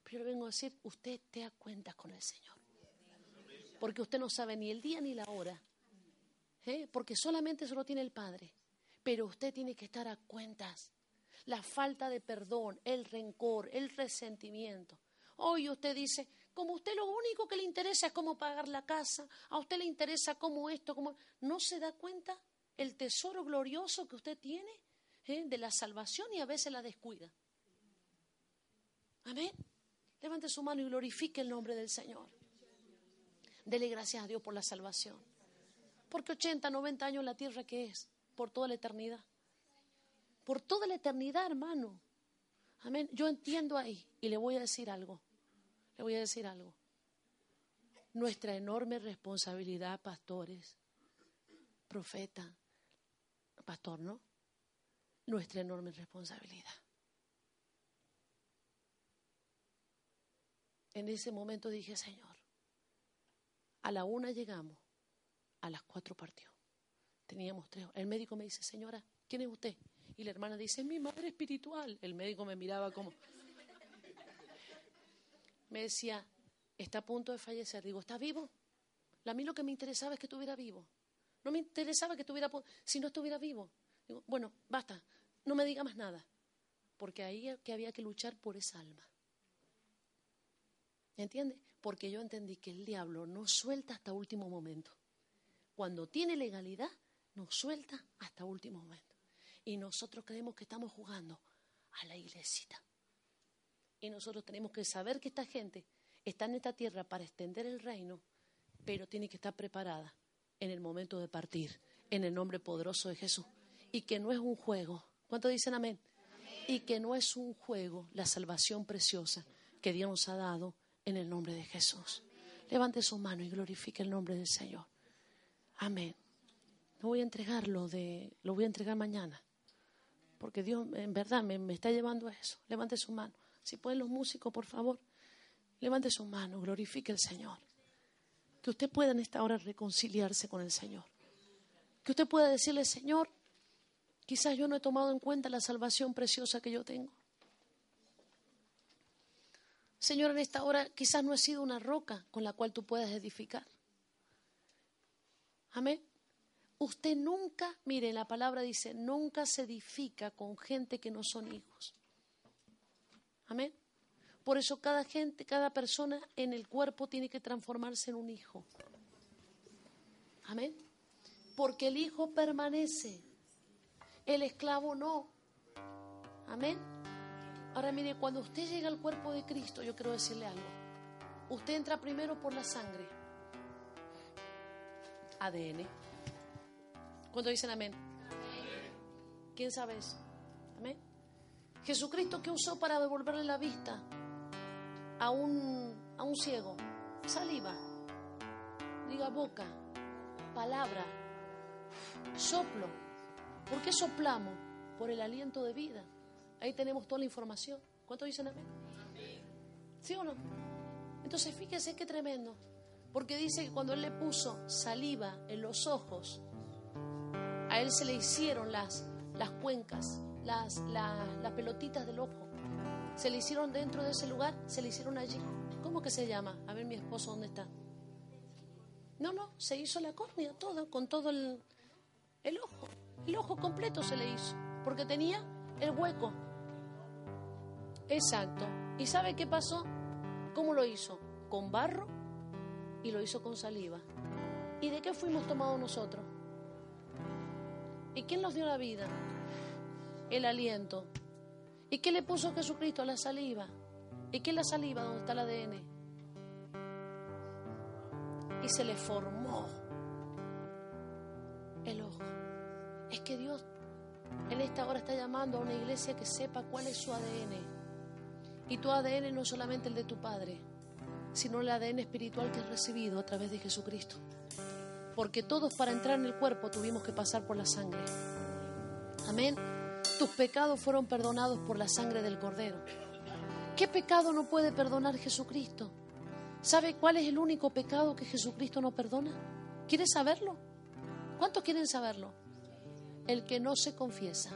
pero yo le vengo a decir, usted te da cuenta con el Señor. Porque usted no sabe ni el día ni la hora. ¿eh? Porque solamente eso lo tiene el Padre. Pero usted tiene que estar a cuentas. La falta de perdón, el rencor, el resentimiento. Hoy usted dice, como usted lo único que le interesa es cómo pagar la casa, a usted le interesa cómo esto, cómo... ¿No se da cuenta el tesoro glorioso que usted tiene? ¿eh? de la salvación y a veces la descuida. Amén. Levante su mano y glorifique el nombre del Señor. Dele gracias a Dios por la salvación. Porque 80, 90 años la tierra que es, por toda la eternidad. Por toda la eternidad, hermano. Amén. Yo entiendo ahí y le voy a decir algo. Le voy a decir algo. Nuestra enorme responsabilidad, pastores, profeta, pastor, ¿no? nuestra enorme responsabilidad. En ese momento dije, Señor, a la una llegamos, a las cuatro partió. Teníamos tres. El médico me dice, señora, ¿quién es usted? Y la hermana dice, mi madre espiritual. El médico me miraba como... Me decía, está a punto de fallecer. Digo, ¿está vivo? A mí lo que me interesaba es que estuviera vivo. No me interesaba que estuviera, si no estuviera vivo. Digo, bueno, basta, no me diga más nada, porque ahí que había que luchar por esa alma. ¿Entiende? Porque yo entendí que el diablo no suelta hasta último momento. Cuando tiene legalidad, nos suelta hasta último momento. Y nosotros creemos que estamos jugando a la iglesita. Y nosotros tenemos que saber que esta gente está en esta tierra para extender el reino, pero tiene que estar preparada en el momento de partir, en el nombre poderoso de Jesús. Y que no es un juego. ¿Cuánto dicen amén? Y que no es un juego la salvación preciosa que Dios nos ha dado en el nombre de Jesús. Levante su mano y glorifique el nombre del Señor. Amén. No voy a entregarlo de, lo voy a entregar mañana. Porque Dios en verdad me, me está llevando a eso. Levante su mano. Si pueden los músicos, por favor, levante su mano, glorifique al Señor. Que usted pueda en esta hora reconciliarse con el Señor. Que usted pueda decirle, Señor, quizás yo no he tomado en cuenta la salvación preciosa que yo tengo. Señor, en esta hora quizás no he sido una roca con la cual tú puedas edificar. Amén. Usted nunca, mire, la palabra dice, nunca se edifica con gente que no son hijos. Amén. Por eso cada gente, cada persona en el cuerpo tiene que transformarse en un hijo. Amén. Porque el hijo permanece, el esclavo no. Amén. Ahora mire, cuando usted llega al cuerpo de Cristo, yo quiero decirle algo. Usted entra primero por la sangre. ADN. ¿Cuánto dicen amén? ¿Quién sabe eso? Amén. Jesucristo que usó para devolverle la vista a un, a un ciego. Saliva. Diga boca. Palabra. Soplo. ¿Por qué soplamos? Por el aliento de vida. Ahí tenemos toda la información. ¿Cuánto dicen amén? ¿Sí o no? Entonces fíjese qué tremendo. Porque dice que cuando él le puso saliva en los ojos, a él se le hicieron las, las cuencas, las, las, pelotitas del ojo. Se le hicieron dentro de ese lugar, se le hicieron allí. ¿Cómo que se llama? A ver mi esposo, ¿dónde está? No, no, se hizo la córnea, todo, con todo el, el ojo. El ojo completo se le hizo, porque tenía el hueco. Exacto. ¿Y sabe qué pasó? ¿Cómo lo hizo? Con barro y lo hizo con saliva. ¿Y de qué fuimos tomados nosotros? ¿Y quién nos dio la vida? El aliento. ¿Y qué le puso Jesucristo? La saliva. ¿Y qué es la saliva? ¿Dónde está el ADN? Y se le formó el ojo. Es que Dios en esta hora está llamando a una iglesia que sepa cuál es su ADN. Y tu ADN no es solamente el de tu Padre, sino el ADN espiritual que has recibido a través de Jesucristo. Porque todos para entrar en el cuerpo tuvimos que pasar por la sangre. Amén. Tus pecados fueron perdonados por la sangre del Cordero. ¿Qué pecado no puede perdonar Jesucristo? ¿Sabe cuál es el único pecado que Jesucristo no perdona? ¿Quieres saberlo? ¿Cuántos quieren saberlo? El que no se confiesa.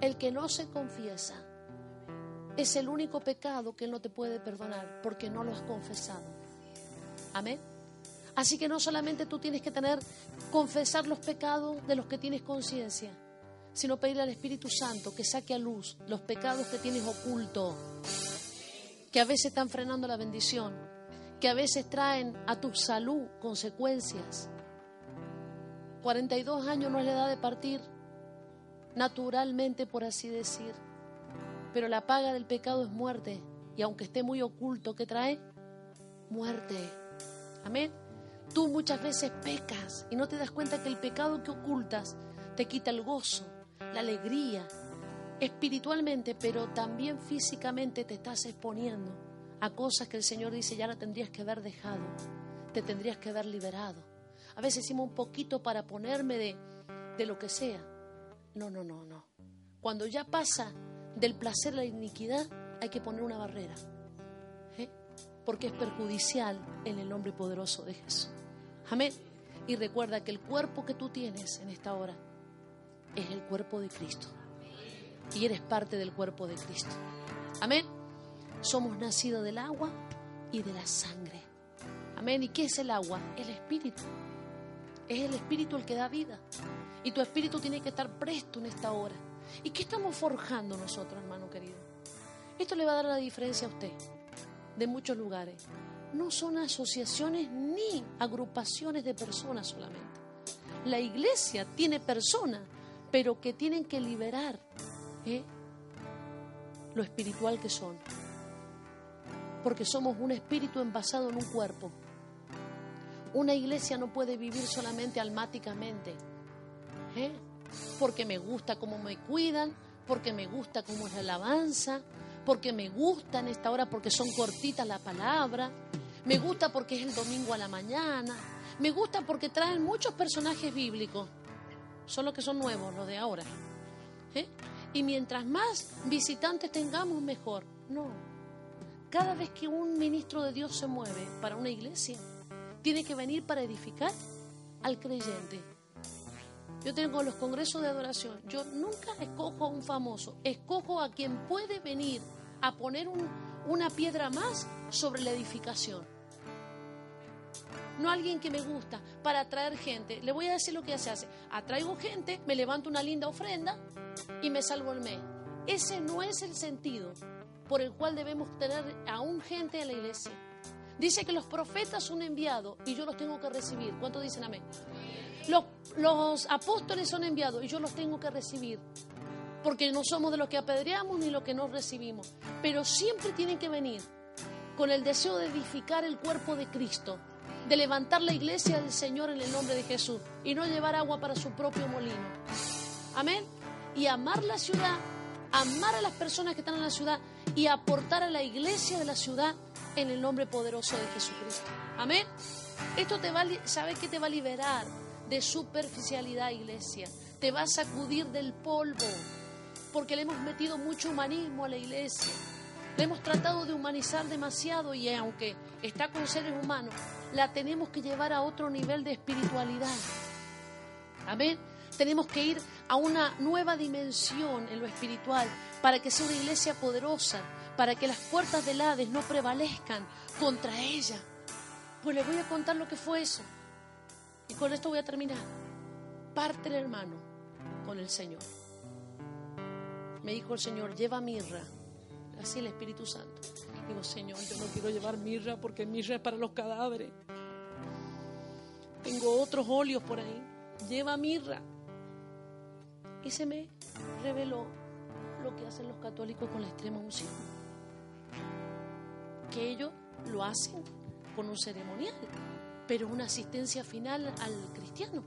El que no se confiesa es el único pecado que no te puede perdonar porque no lo has confesado. Amén. Así que no solamente tú tienes que tener, confesar los pecados de los que tienes conciencia, sino pedirle al Espíritu Santo que saque a luz los pecados que tienes oculto, que a veces están frenando la bendición, que a veces traen a tu salud consecuencias. 42 años no es la edad de partir, naturalmente por así decir, pero la paga del pecado es muerte, y aunque esté muy oculto, ¿qué trae? Muerte. Amén. Tú muchas veces pecas y no te das cuenta que el pecado que ocultas te quita el gozo, la alegría, espiritualmente, pero también físicamente te estás exponiendo a cosas que el Señor dice ya la tendrías que haber dejado, te tendrías que haber liberado. A veces decimos un poquito para ponerme de, de lo que sea. No, no, no, no. Cuando ya pasa del placer a la iniquidad, hay que poner una barrera. Porque es perjudicial en el nombre poderoso de Jesús. Amén. Y recuerda que el cuerpo que tú tienes en esta hora es el cuerpo de Cristo. Y eres parte del cuerpo de Cristo. Amén. Somos nacidos del agua y de la sangre. Amén. ¿Y qué es el agua? El espíritu. Es el espíritu el que da vida. Y tu espíritu tiene que estar presto en esta hora. ¿Y qué estamos forjando nosotros, hermano querido? Esto le va a dar la diferencia a usted de muchos lugares. no son asociaciones ni agrupaciones de personas solamente. La iglesia tiene personas, pero que tienen que liberar ¿eh? lo espiritual que son. Porque somos un espíritu envasado en un cuerpo. Una iglesia no puede vivir solamente almáticamente. ¿eh? Porque me gusta cómo me cuidan, porque me gusta cómo es la alabanza, porque me gusta en esta hora porque son cortitas la palabra, me gusta porque es el domingo a la mañana, me gusta porque traen muchos personajes bíblicos, solo que son nuevos los de ahora. ¿eh? Y mientras más visitantes tengamos, mejor. No. Cada vez que un ministro de Dios se mueve para una iglesia, tiene que venir para edificar al creyente. Yo tengo los congresos de adoración. Yo nunca escojo a un famoso, escojo a quien puede venir a poner una piedra más sobre la edificación. No alguien que me gusta para atraer gente. Le voy a decir lo que se hace. Atraigo gente, me levanto una linda ofrenda y me salvo el mes. Ese no es el sentido por el cual debemos tener aún gente en la iglesia. Dice que los profetas son enviados y yo los tengo que recibir. ¿Cuántos dicen amén? Los, los apóstoles son enviados y yo los tengo que recibir porque no somos de los que apedreamos ni los que no recibimos, pero siempre tienen que venir con el deseo de edificar el cuerpo de Cristo, de levantar la iglesia del Señor en el nombre de Jesús y no llevar agua para su propio molino. Amén. Y amar la ciudad, amar a las personas que están en la ciudad y aportar a la iglesia de la ciudad en el nombre poderoso de Jesucristo. Amén. Esto te va, ¿sabe qué te va a liberar de superficialidad, iglesia? Te va a sacudir del polvo porque le hemos metido mucho humanismo a la iglesia. Le hemos tratado de humanizar demasiado y aunque está con seres humanos, la tenemos que llevar a otro nivel de espiritualidad. Amén. Tenemos que ir a una nueva dimensión en lo espiritual para que sea una iglesia poderosa, para que las puertas del Hades no prevalezcan contra ella. Pues les voy a contar lo que fue eso. Y con esto voy a terminar. Parte hermano con el Señor me dijo el Señor, lleva mirra. Así el Espíritu Santo. Digo, Señor, yo no quiero llevar mirra porque mirra es para los cadáveres. Tengo otros óleos por ahí. Lleva mirra. Y se me reveló lo que hacen los católicos con la extrema unción. Que ellos lo hacen con un ceremonial, pero una asistencia final al cristiano.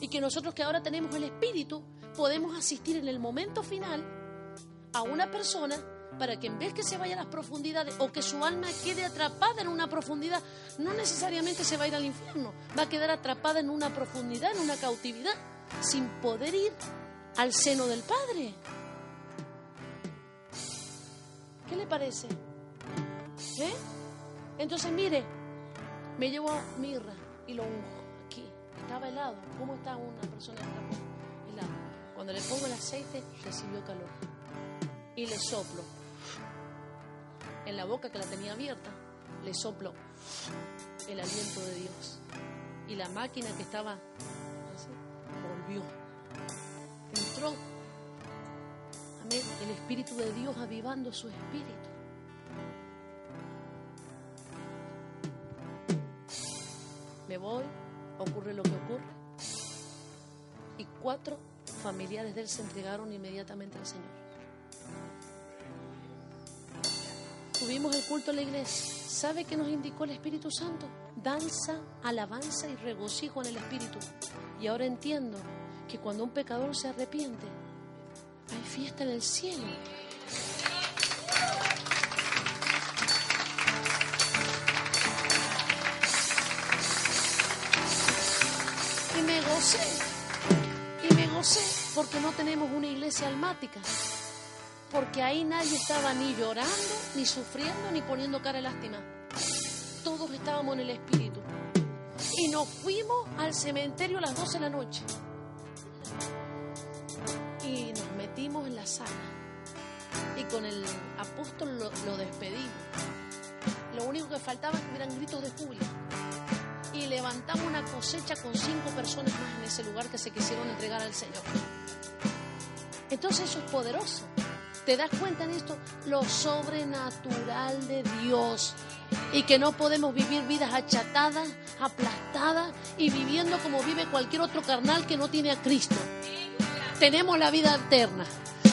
Y que nosotros que ahora tenemos el Espíritu, podemos asistir en el momento final a una persona para que en vez que se vaya a las profundidades o que su alma quede atrapada en una profundidad, no necesariamente se va a ir al infierno, va a quedar atrapada en una profundidad, en una cautividad, sin poder ir al seno del Padre. ¿Qué le parece? ¿Eh? Entonces, mire, me llevo mirra y lo unjo aquí. Estaba helado. ¿Cómo está una persona helada? Cuando le pongo el aceite, recibió calor. Y le soplo. En la boca que la tenía abierta, le soplo el aliento de Dios. Y la máquina que estaba así, volvió. Entró. Amén. El Espíritu de Dios avivando su espíritu. Me voy, ocurre lo que ocurre. Y cuatro familiares de él se entregaron inmediatamente al Señor. Tuvimos el culto en la iglesia. ¿Sabe qué nos indicó el Espíritu Santo? Danza, alabanza y regocijo en el Espíritu. Y ahora entiendo que cuando un pecador se arrepiente, hay fiesta en el cielo. Y me gocé no sé, porque no tenemos una iglesia almática. Porque ahí nadie estaba ni llorando, ni sufriendo, ni poniendo cara de lástima. Todos estábamos en el Espíritu. Y nos fuimos al cementerio a las 12 de la noche. Y nos metimos en la sala. Y con el apóstol lo, lo despedimos. Lo único que faltaba eran gritos de júbilo y levantamos una cosecha con cinco personas más en ese lugar que se quisieron entregar al Señor. Entonces eso es poderoso. ¿Te das cuenta en esto? Lo sobrenatural de Dios. Y que no podemos vivir vidas achatadas, aplastadas y viviendo como vive cualquier otro carnal que no tiene a Cristo. Tenemos la vida eterna.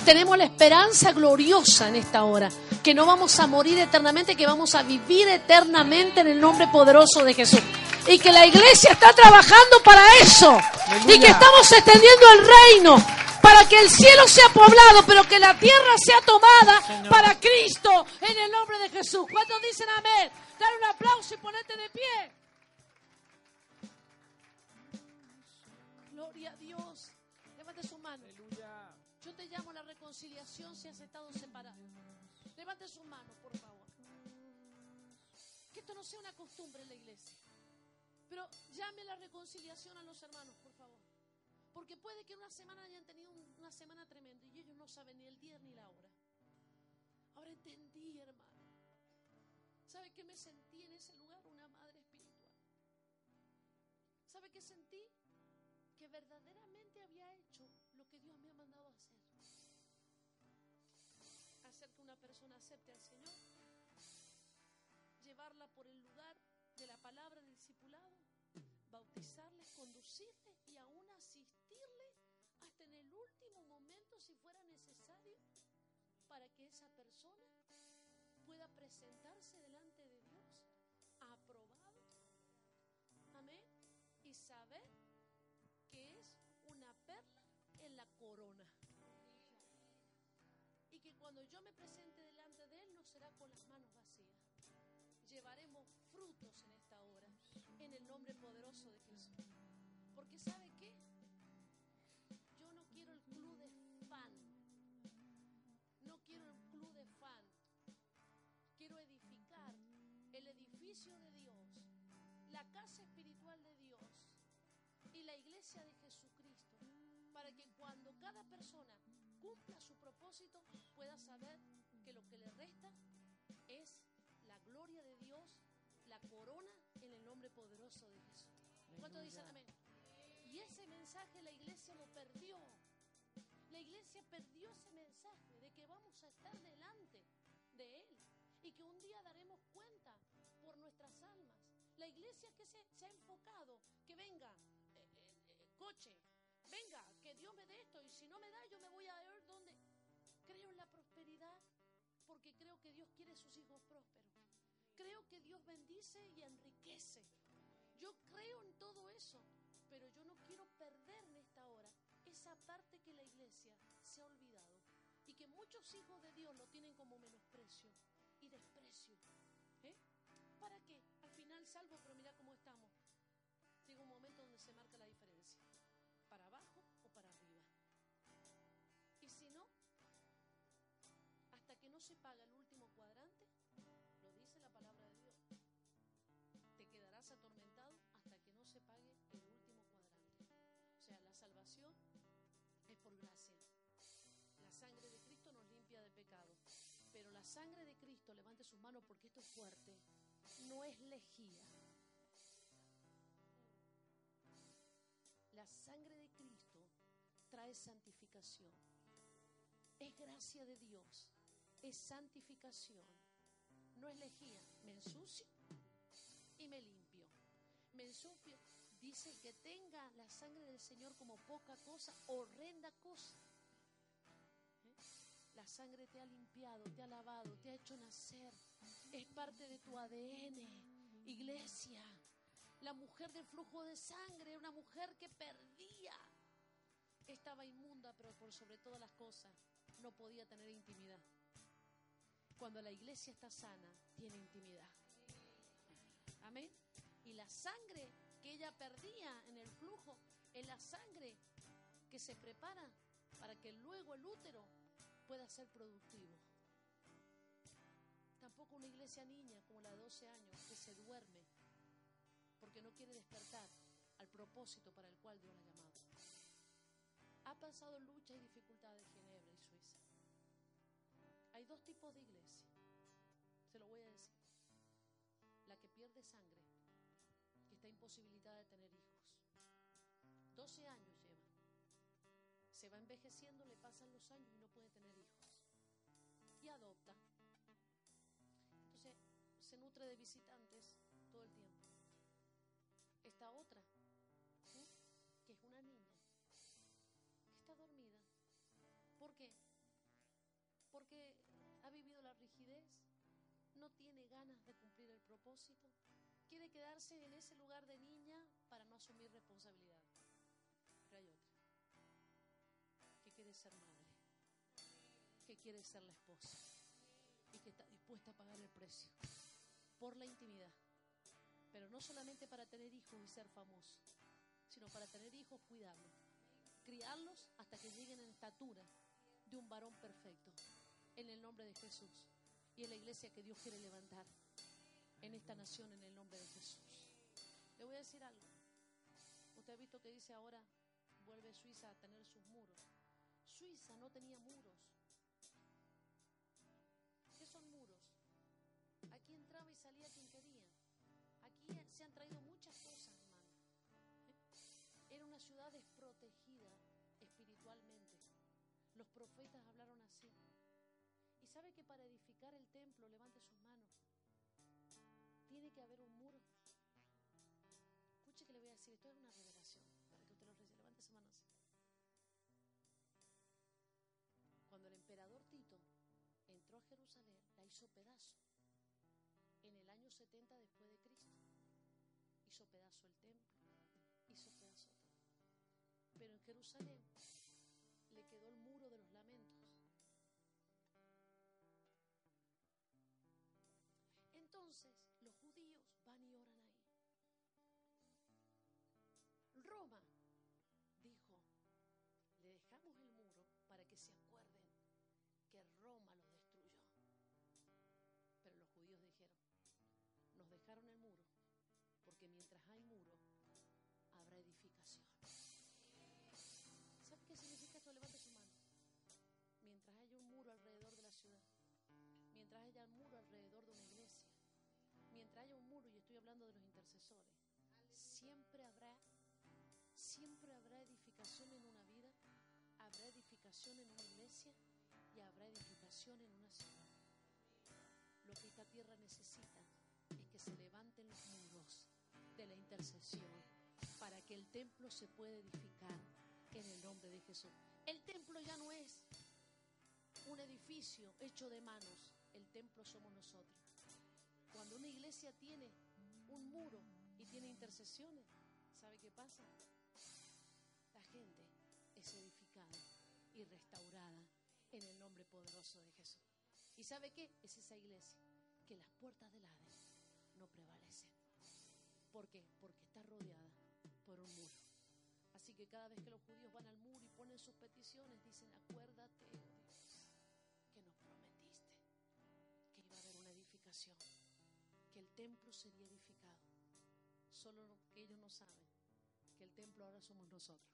Tenemos la esperanza gloriosa en esta hora. Que no vamos a morir eternamente, que vamos a vivir eternamente en el nombre poderoso de Jesús. Y que la iglesia está trabajando para eso. Y que estamos extendiendo el reino para que el cielo sea poblado, pero que la tierra sea tomada para Cristo en el nombre de Jesús. ¿Cuántos dicen amén? Dar un aplauso y ponerte de pie. Gloria a Dios. Levante su mano. Yo te llamo a la reconciliación si has estado separado. Levante su mano, por favor. Que esto no sea una costumbre en la iglesia. Pero llame la reconciliación a los hermanos, por favor. Porque puede que una semana hayan tenido una semana tremenda y ellos no saben ni el día ni la hora. Ahora entendí, hermano. ¿Sabe qué me sentí en ese lugar? Una madre espiritual. ¿Sabe qué sentí? Que verdaderamente había hecho lo que Dios me ha mandado a hacer. Hacer que una persona acepte al Señor. Llevarla por el lugar de la palabra del discipulado bautizarles, conducirles y aún asistirles hasta en el último momento si fuera necesario para que esa persona pueda presentarse delante de Dios aprobado. Amén. Y saber que es una perla en la corona. Y que cuando yo me presente delante de Él no será con las manos vacías. Llevaremos frutos en esta en el nombre poderoso de Jesús. Porque ¿sabe qué? Yo no quiero el club de fan. No quiero el club de fan. Quiero edificar el edificio de Dios, la casa espiritual de Dios y la iglesia de Jesucristo. Para que cuando cada persona cumpla su propósito pueda saber que lo que le resta es la gloria de Dios, la corona poderoso de Jesús. ¿Cuánto dicen amén? Y ese mensaje la iglesia lo perdió. La iglesia perdió ese mensaje de que vamos a estar delante de Él y que un día daremos cuenta por nuestras almas. La iglesia que se, ha enfocado, que venga, eh, eh, eh, coche, venga, que Dios me dé esto y si no me da yo me voy a ver dónde. Creo en la prosperidad porque creo que Dios quiere sus hijos prósperos. Creo que Dios bendice y enriquece. Yo creo en todo eso, pero yo no quiero perder en esta hora esa parte que la iglesia se ha olvidado y que muchos hijos de Dios lo tienen como menosprecio y desprecio. ¿Eh? ¿Para qué? Al final salvo, pero mira cómo estamos. Llega un momento donde se marca la diferencia. Para abajo o para arriba. Y si no, hasta que no se paga el último cuadrante, dice la palabra de Dios. Te quedarás atormentado salvación es por gracia. La sangre de Cristo nos limpia de pecado. Pero la sangre de Cristo, levante sus manos porque esto es fuerte, no es lejía. La sangre de Cristo trae santificación. Es gracia de Dios. Es santificación no es lejía, me ensucio y me limpio. Me ensucio, dice que tenga la sangre del Señor como poca cosa, horrenda cosa. ¿Eh? La sangre te ha limpiado, te ha lavado, te ha hecho nacer. Es parte de tu ADN. Iglesia, la mujer del flujo de sangre, una mujer que perdía. Estaba inmunda, pero por sobre todas las cosas no podía tener intimidad. Cuando la iglesia está sana, tiene intimidad. Amén. Y la sangre que ella perdía en el flujo es la sangre que se prepara para que luego el útero pueda ser productivo. Tampoco una iglesia niña como la de 12 años que se duerme porque no quiere despertar al propósito para el cual Dios la ha llamado. Ha pasado lucha y dificultades Ginebra y Suiza. Hay dos tipos de iglesia. Se lo voy a decir. La que pierde sangre, está imposibilitada de tener hijos. 12 años lleva. Se va envejeciendo, le pasan los años y no puede tener hijos. y adopta. Entonces se nutre de visitantes todo el tiempo. Esta otra, que es una niña, está dormida. ¿Por qué? Porque ha vivido la rigidez, no tiene ganas de cumplir el propósito, quiere quedarse en ese lugar de niña para no asumir responsabilidad. Pero hay otra. Que quiere ser madre, que quiere ser la esposa. Y que está dispuesta a pagar el precio. Por la intimidad. Pero no solamente para tener hijos y ser famoso, sino para tener hijos, cuidarlos, criarlos hasta que lleguen en estatura de un varón perfecto, en el nombre de Jesús. Y en la iglesia que Dios quiere levantar en esta nación en el nombre de Jesús. Le voy a decir algo. Usted ha visto que dice ahora vuelve Suiza a tener sus muros. Suiza no tenía muros. ¿Qué son muros? Aquí entraba y salía quien quería. Aquí se han traído muchas cosas, hermano. Era una ciudad desprotegida espiritualmente. Los profetas hablaron así. Y sabe que para edificar el templo, levante sus manos, que haber un muro. Escuche que le voy a decir, esto es una revelación, para que usted lo. Levante sus manos. Cuando el emperador Tito entró a Jerusalén, la hizo pedazo. En el año 70 después de Cristo. Hizo pedazo el templo, hizo pedazo todo. Pero en Jerusalén le quedó el muro de los lamentos. Entonces mientras hay muro habrá edificación. ¿Sabe qué significa esto? Levante su mano. Mientras haya un muro alrededor de la ciudad, mientras haya un muro alrededor de una iglesia, mientras haya un muro, y estoy hablando de los intercesores, siempre habrá, siempre habrá edificación en una vida, habrá edificación en una iglesia y habrá edificación en una ciudad. Lo que esta tierra necesita es que se levanten para que el templo se pueda edificar en el nombre de Jesús. El templo ya no es un edificio hecho de manos, el templo somos nosotros. Cuando una iglesia tiene un muro y tiene intercesiones, ¿sabe qué pasa? La gente es edificada y restaurada en el nombre poderoso de Jesús. ¿Y sabe qué? Es esa iglesia que las puertas del Hades no prevalecen. ¿Por qué? Porque está rodeada por un muro. Así que cada vez que los judíos van al muro y ponen sus peticiones, dicen, acuérdate, que nos prometiste que iba a haber una edificación, que el templo sería edificado. Solo que ellos no saben que el templo ahora somos nosotros.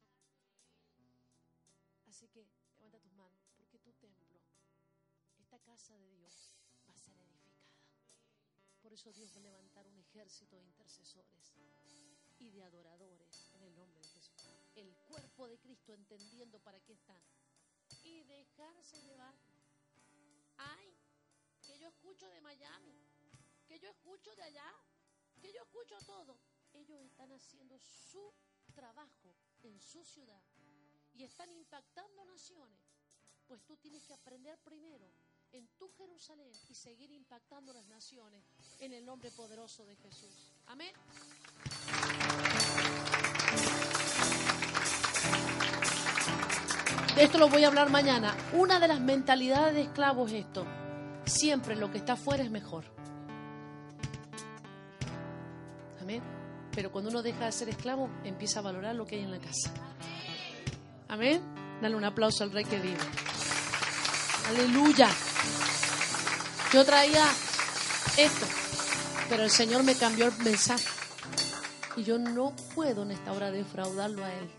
Así que levanta tus manos, porque tu templo, esta casa de Dios, va a ser edificada. Por eso Dios va a levantar un ejército de intercesores y de adoradores en el nombre de Jesús. El cuerpo de Cristo entendiendo para qué está. Y dejarse llevar. Ay, que yo escucho de Miami, que yo escucho de allá, que yo escucho todo. Ellos están haciendo su trabajo en su ciudad y están impactando naciones. Pues tú tienes que aprender primero en tu Jerusalén y seguir impactando las naciones en el nombre poderoso de Jesús. Amén. De esto lo voy a hablar mañana. Una de las mentalidades de esclavos es esto. Siempre lo que está afuera es mejor. Amén. Pero cuando uno deja de ser esclavo, empieza a valorar lo que hay en la casa. Amén. Dale un aplauso al rey que vive. Aleluya. Yo traía esto, pero el Señor me cambió el mensaje. Y yo no puedo en esta hora defraudarlo a Él.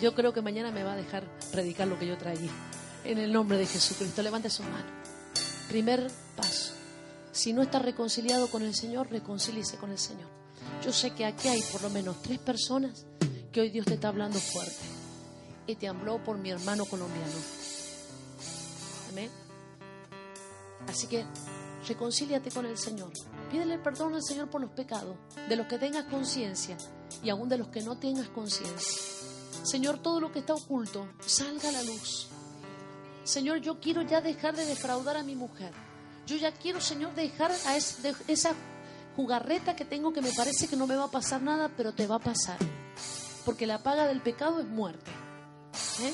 Yo creo que mañana me va a dejar predicar lo que yo traía. En el nombre de Jesucristo, levante su mano. Primer paso. Si no está reconciliado con el Señor, reconcíliese con el Señor. Yo sé que aquí hay por lo menos tres personas que hoy Dios te está hablando fuerte. Y te habló por mi hermano colombiano. Amén. Así que reconcíliate con el Señor. Pídele perdón al Señor por los pecados, de los que tengas conciencia y aún de los que no tengas conciencia. Señor, todo lo que está oculto, salga a la luz. Señor, yo quiero ya dejar de defraudar a mi mujer. Yo ya quiero, Señor, dejar a esa jugarreta que tengo que me parece que no me va a pasar nada, pero te va a pasar. Porque la paga del pecado es muerte. ¿Eh?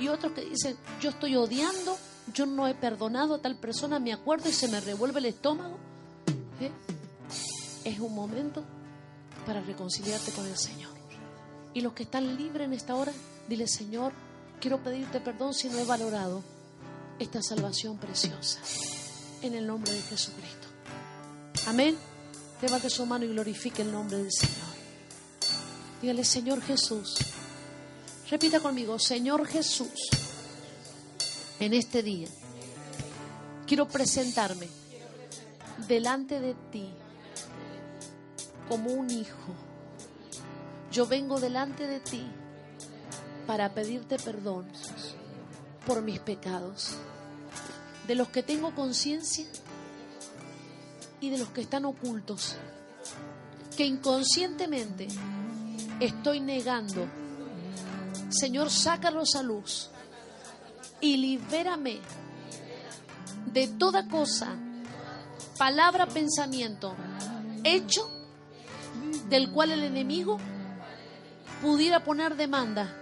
Y otros que dicen, yo estoy odiando, yo no he perdonado a tal persona, me acuerdo y se me revuelve el estómago. ¿Eh? Es un momento para reconciliarte con el Señor. Y los que están libres en esta hora, dile, Señor, quiero pedirte perdón si no he valorado esta salvación preciosa. En el nombre de Jesucristo. Amén. Levante su mano y glorifique el nombre del Señor. Dígale, Señor Jesús. Repita conmigo, Señor Jesús, en este día quiero presentarme delante de ti como un hijo. Yo vengo delante de ti para pedirte perdón por mis pecados, de los que tengo conciencia y de los que están ocultos, que inconscientemente estoy negando. Señor, sácalos a luz y libérame de toda cosa, palabra, pensamiento, hecho del cual el enemigo pudiera poner demanda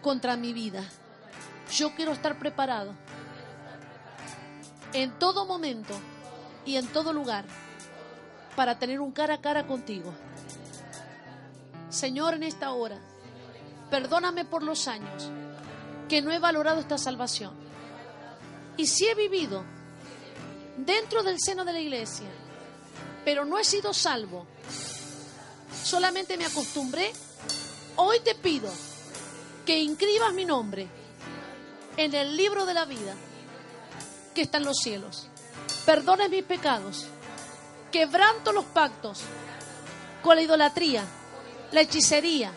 contra mi vida. Yo quiero estar preparado en todo momento y en todo lugar para tener un cara a cara contigo. Señor, en esta hora, perdóname por los años que no he valorado esta salvación. Y si he vivido dentro del seno de la iglesia, pero no he sido salvo, solamente me acostumbré, hoy te pido que inscribas mi nombre en el libro de la vida que está en los cielos. Perdones mis pecados, quebranto los pactos con la idolatría, la hechicería,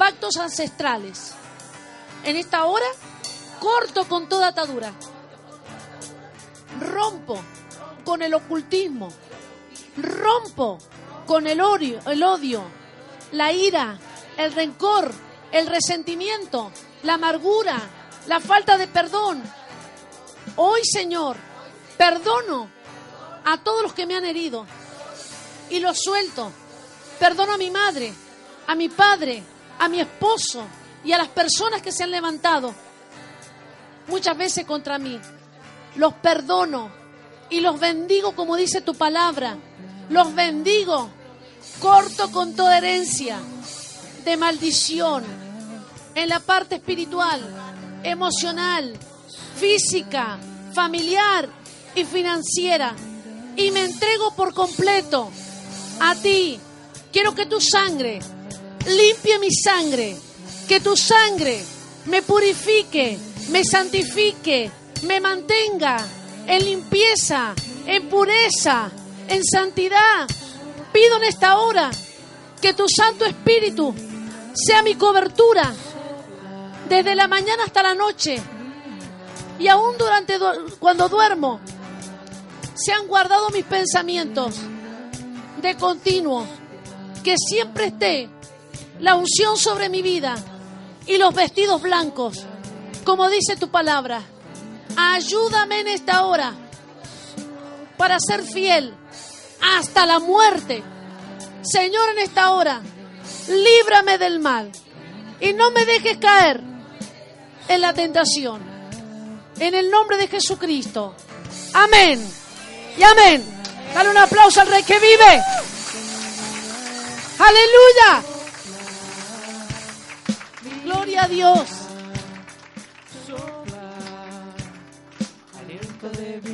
pactos ancestrales. En esta hora corto con toda atadura. Rompo con el ocultismo. Rompo con el odio, el odio, la ira, el rencor, el resentimiento, la amargura, la falta de perdón. Hoy, Señor, perdono a todos los que me han herido y los suelto. Perdono a mi madre, a mi padre, a mi esposo y a las personas que se han levantado muchas veces contra mí. Los perdono y los bendigo como dice tu palabra. Los bendigo. Corto con toda herencia de maldición en la parte espiritual, emocional, física, familiar y financiera. Y me entrego por completo a ti. Quiero que tu sangre limpie mi sangre. Que tu sangre me purifique, me santifique, me mantenga en limpieza, en pureza, en santidad. Pido en esta hora que tu Santo Espíritu sea mi cobertura desde la mañana hasta la noche y aún durante cuando duermo se han guardado mis pensamientos de continuo que siempre esté la unción sobre mi vida y los vestidos blancos como dice tu palabra ayúdame en esta hora para ser fiel hasta la muerte Señor en esta hora líbrame del mal y no me dejes caer en la tentación. En el nombre de Jesucristo. Amén. Y amén. Dale un aplauso al Rey que vive. Aleluya. Gloria a Dios.